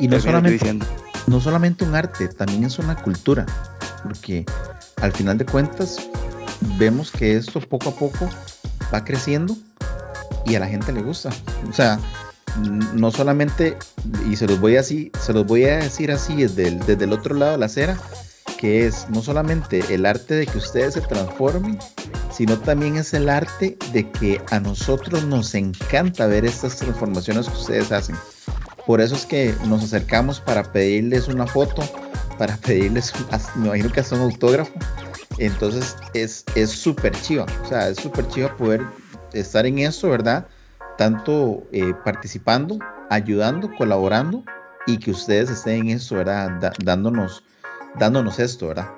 Y no solamente, no solamente un arte, también es una cultura, porque al final de cuentas vemos que esto poco a poco va creciendo y a la gente le gusta. O sea, no solamente, y se los voy así, se los voy a decir así desde el, desde el otro lado de la acera, que es no solamente el arte de que ustedes se transformen, sino también es el arte de que a nosotros nos encanta ver estas transformaciones que ustedes hacen. Por eso es que nos acercamos para pedirles una foto, para pedirles, me imagino que hasta un autógrafo. Entonces es súper chiva, o sea, es súper chiva poder estar en eso, ¿verdad? Tanto eh, participando, ayudando, colaborando y que ustedes estén en eso, ¿verdad? dándonos, dándonos esto, ¿verdad?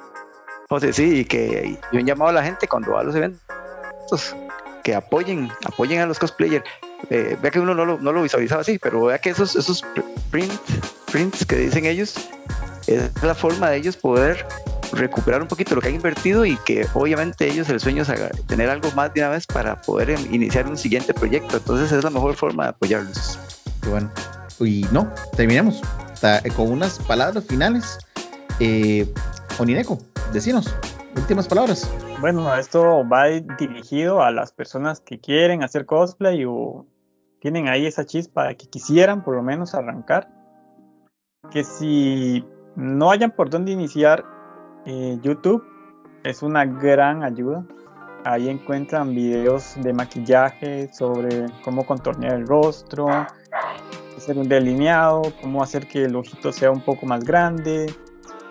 José, sí, y que yo he llamado a la gente cuando va a los eventos que apoyen, apoyen a los cosplayers. Eh, vea que uno no lo, no lo visualizaba así, pero vea que esos, esos prints, prints que dicen ellos es la forma de ellos poder recuperar un poquito lo que han invertido y que obviamente ellos el sueño es tener algo más de una vez para poder iniciar un siguiente proyecto. Entonces es la mejor forma de apoyarlos. bueno, y no, terminamos eh, con unas palabras finales. Eh, Onineco, decinos, últimas palabras. Bueno, esto va dirigido a las personas que quieren hacer cosplay o tienen ahí esa chispa que quisieran por lo menos arrancar. Que si no hayan por dónde iniciar, eh, YouTube es una gran ayuda. Ahí encuentran videos de maquillaje sobre cómo contornear el rostro, hacer un delineado, cómo hacer que el ojito sea un poco más grande,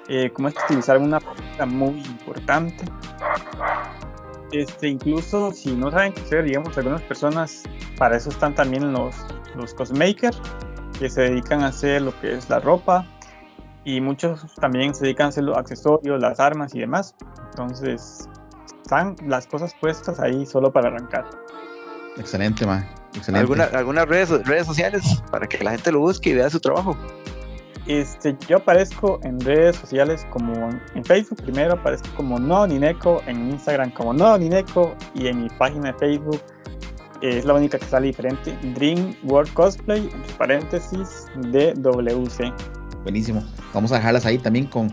eh, cómo utilizar una paleta muy importante. Este, incluso si no saben qué hacer, digamos, algunas personas, para eso están también los, los cosmakers, que se dedican a hacer lo que es la ropa, y muchos también se dedican a hacer los accesorios, las armas y demás. Entonces, están las cosas puestas ahí solo para arrancar. Excelente, ma. ¿Algunas redes, redes sociales para que la gente lo busque y vea su trabajo? Este, yo aparezco en redes sociales como en Facebook primero aparezco como No Nineco, en Instagram como No Nineco y en mi página de Facebook es la única que sale diferente, Dream World Cosplay, entre paréntesis, DWC. Buenísimo. Vamos a dejarlas ahí también con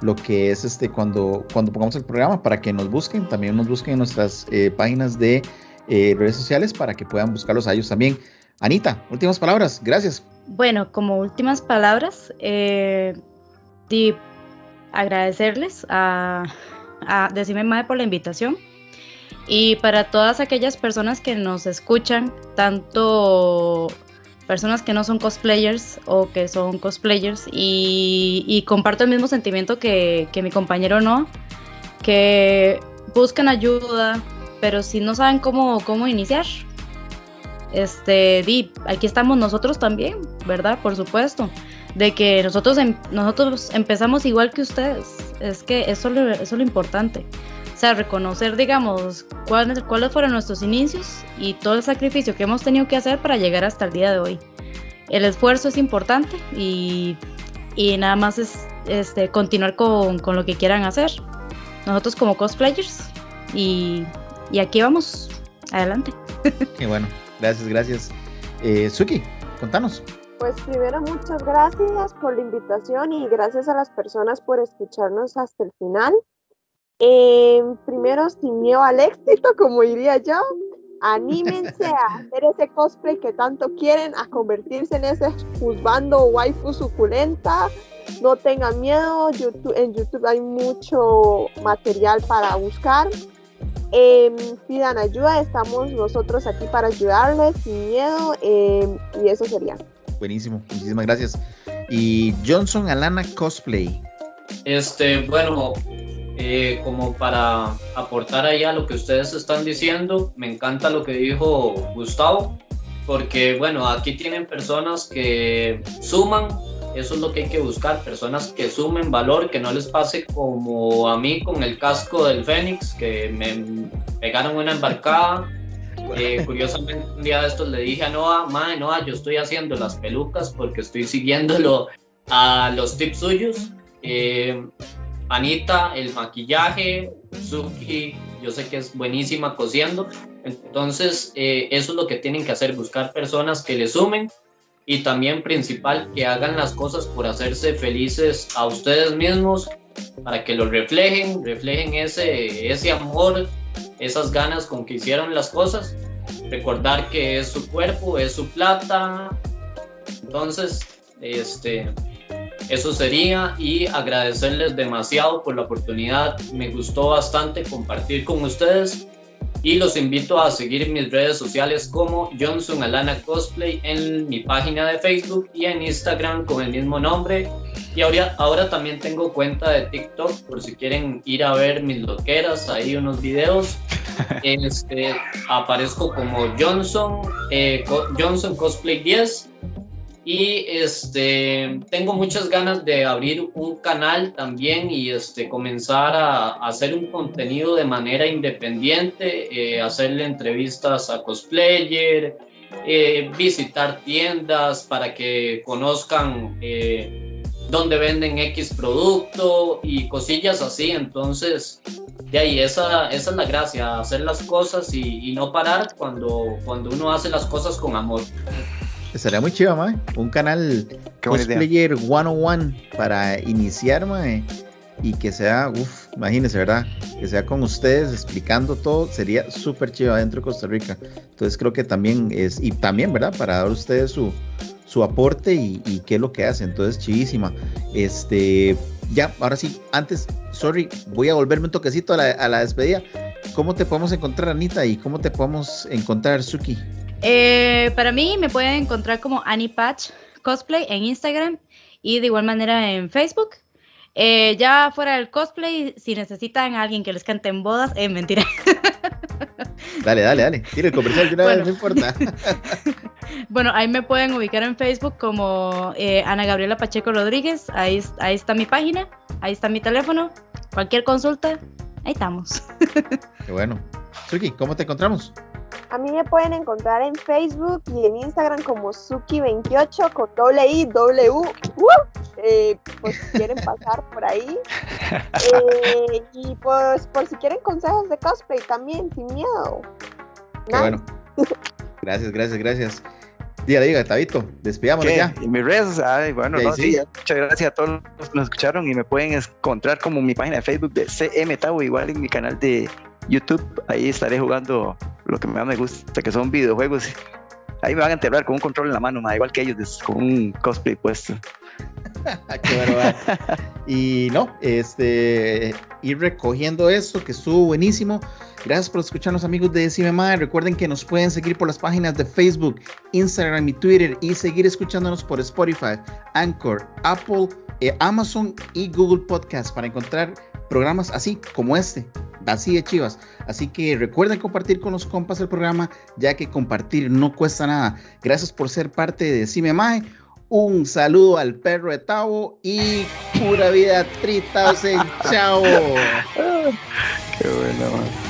lo que es este cuando, cuando pongamos el programa para que nos busquen, también nos busquen en nuestras eh, páginas de eh, redes sociales para que puedan buscarlos a ellos también. Anita, últimas palabras, gracias. Bueno, como últimas palabras, eh, agradecerles a, a Decime Mae por la invitación. Y para todas aquellas personas que nos escuchan, tanto personas que no son cosplayers o que son cosplayers y, comparto el mismo sentimiento que, mi compañero no, que buscan ayuda, pero si no saben cómo, cómo iniciar, este, di, aquí estamos nosotros también, ¿verdad? Por supuesto, de que nosotros, em, nosotros empezamos igual que ustedes, es que eso, eso es lo importante. O sea, reconocer, digamos, cuáles, cuáles fueron nuestros inicios y todo el sacrificio que hemos tenido que hacer para llegar hasta el día de hoy. El esfuerzo es importante y, nada más es este, continuar con, lo que quieran hacer. Nosotros como cosplayers y, aquí vamos, adelante. Qué bueno, gracias, gracias. Eh, Suki, contanos. Pues primero muchas gracias por la invitación y gracias a las personas por escucharnos hasta el final. Eh, primero, sin miedo al éxito, como diría yo, anímense a hacer ese cosplay que tanto quieren, a convertirse en ese juzgando waifu suculenta. No tengan miedo, en YouTube hay mucho material para buscar. Em, pidan ayuda, estamos nosotros aquí para ayudarles sin miedo em, y eso sería. Buenísimo, muchísimas gracias. Y Johnson Alana Cosplay. Este, bueno, eh, como para aportar ahí a lo que ustedes están diciendo. Me encanta lo que dijo Gustavo, porque bueno, aquí tienen personas que suman, eso es lo que hay que buscar, personas que sumen valor, que no les pase como a mí con el casco del Fénix, que me pegaron una embarcada. Eh, curiosamente, un día de estos le dije a Noah, madre, Noah, yo estoy haciendo las pelucas porque estoy siguiéndolo a los tips suyos. Eh, Anita, el maquillaje, Suki, yo sé que es buenísima cosiendo. Entonces, eh, eso es lo que tienen que hacer, buscar personas que le sumen y también principal, que hagan las cosas por hacerse felices a ustedes mismos, para que lo reflejen, reflejen ese, ese amor, esas ganas con que hicieron las cosas. Recordar que es su cuerpo, es su plata. Entonces, este, eso sería y agradecerles demasiado por la oportunidad. Me gustó bastante compartir con ustedes y los invito a seguir mis redes sociales como Johnson Alana Cosplay en mi página de Facebook y en Instagram con el mismo nombre. Y ahora, ahora también tengo cuenta de TikTok por si quieren ir a ver mis loqueras, ahí unos videos. Este, aparezco como Johnson, eh, Johnson Cosplay 10 y este, tengo muchas ganas de abrir un canal también y este, comenzar a, hacer un contenido de manera independiente, eh, hacerle entrevistas a cosplayer, eh, visitar tiendas para que conozcan eh, dónde venden X producto y cosillas así. Entonces, de ahí, esa, esa es la gracia, hacer las cosas y, y no parar cuando, cuando uno hace las cosas con amor. Estaría muy chido, mae. Un canal Cosplayer 101 para iniciar, mae. Y que sea, uff, imagínense, ¿verdad? Que sea con ustedes explicando todo, sería súper chido adentro de Costa Rica. Entonces creo que también es, y también, ¿verdad? Para dar a ustedes su, su aporte y, qué es lo que hacen. Entonces, chivísima. Este, ya, ahora sí, antes, sorry, voy a volverme un toquecito a la, a la despedida. ¿Cómo te podemos encontrar, Anita? ¿Y cómo te podemos encontrar, Suki? Eh, para mí me pueden encontrar como Annie Patch Cosplay en Instagram y de igual manera en Facebook. Eh, ya fuera del cosplay, si necesitan a alguien que les cante en bodas, eh, mentira. Dale, dale, dale. Quiero el comercial de una vez, no importa. bueno, ahí me pueden ubicar en Facebook como eh, Ana Gabriela Pacheco Rodríguez. Ahí, ahí está mi página, ahí está mi teléfono. Cualquier consulta, ahí estamos. Qué bueno. Suki, ¿cómo te encontramos? A mí me pueden encontrar en Facebook y en Instagram como Suki28 con doble I, W. Eh, pues si quieren pasar por ahí. Eh, y pues por si quieren consejos de cosplay también, sin miedo. bueno. Gracias, gracias, gracias. Diga, diga, Tabito, despidámonos ya. Y mis redes, ay, bueno, no, sí. muchas gracias a todos los que nos escucharon y me pueden encontrar como mi página de Facebook de CM Tavo, igual en mi canal de YouTube, ahí estaré jugando lo que más me gusta, que son videojuegos. Ahí me van a enterrar con un control en la mano, igual que ellos, con un cosplay puesto. y no, este, ir recogiendo esto que estuvo buenísimo. Gracias por escucharnos amigos de Decime Recuerden que nos pueden seguir por las páginas de Facebook, Instagram y Twitter y seguir escuchándonos por Spotify, Anchor, Apple, eh, Amazon y Google Podcast para encontrar programas así como este así de chivas. Así que recuerden compartir con los compas el programa, ya que compartir no cuesta nada. Gracias por ser parte de Decime. Un saludo al perro de Tavo y pura vida 3000. Chao. Qué bueno,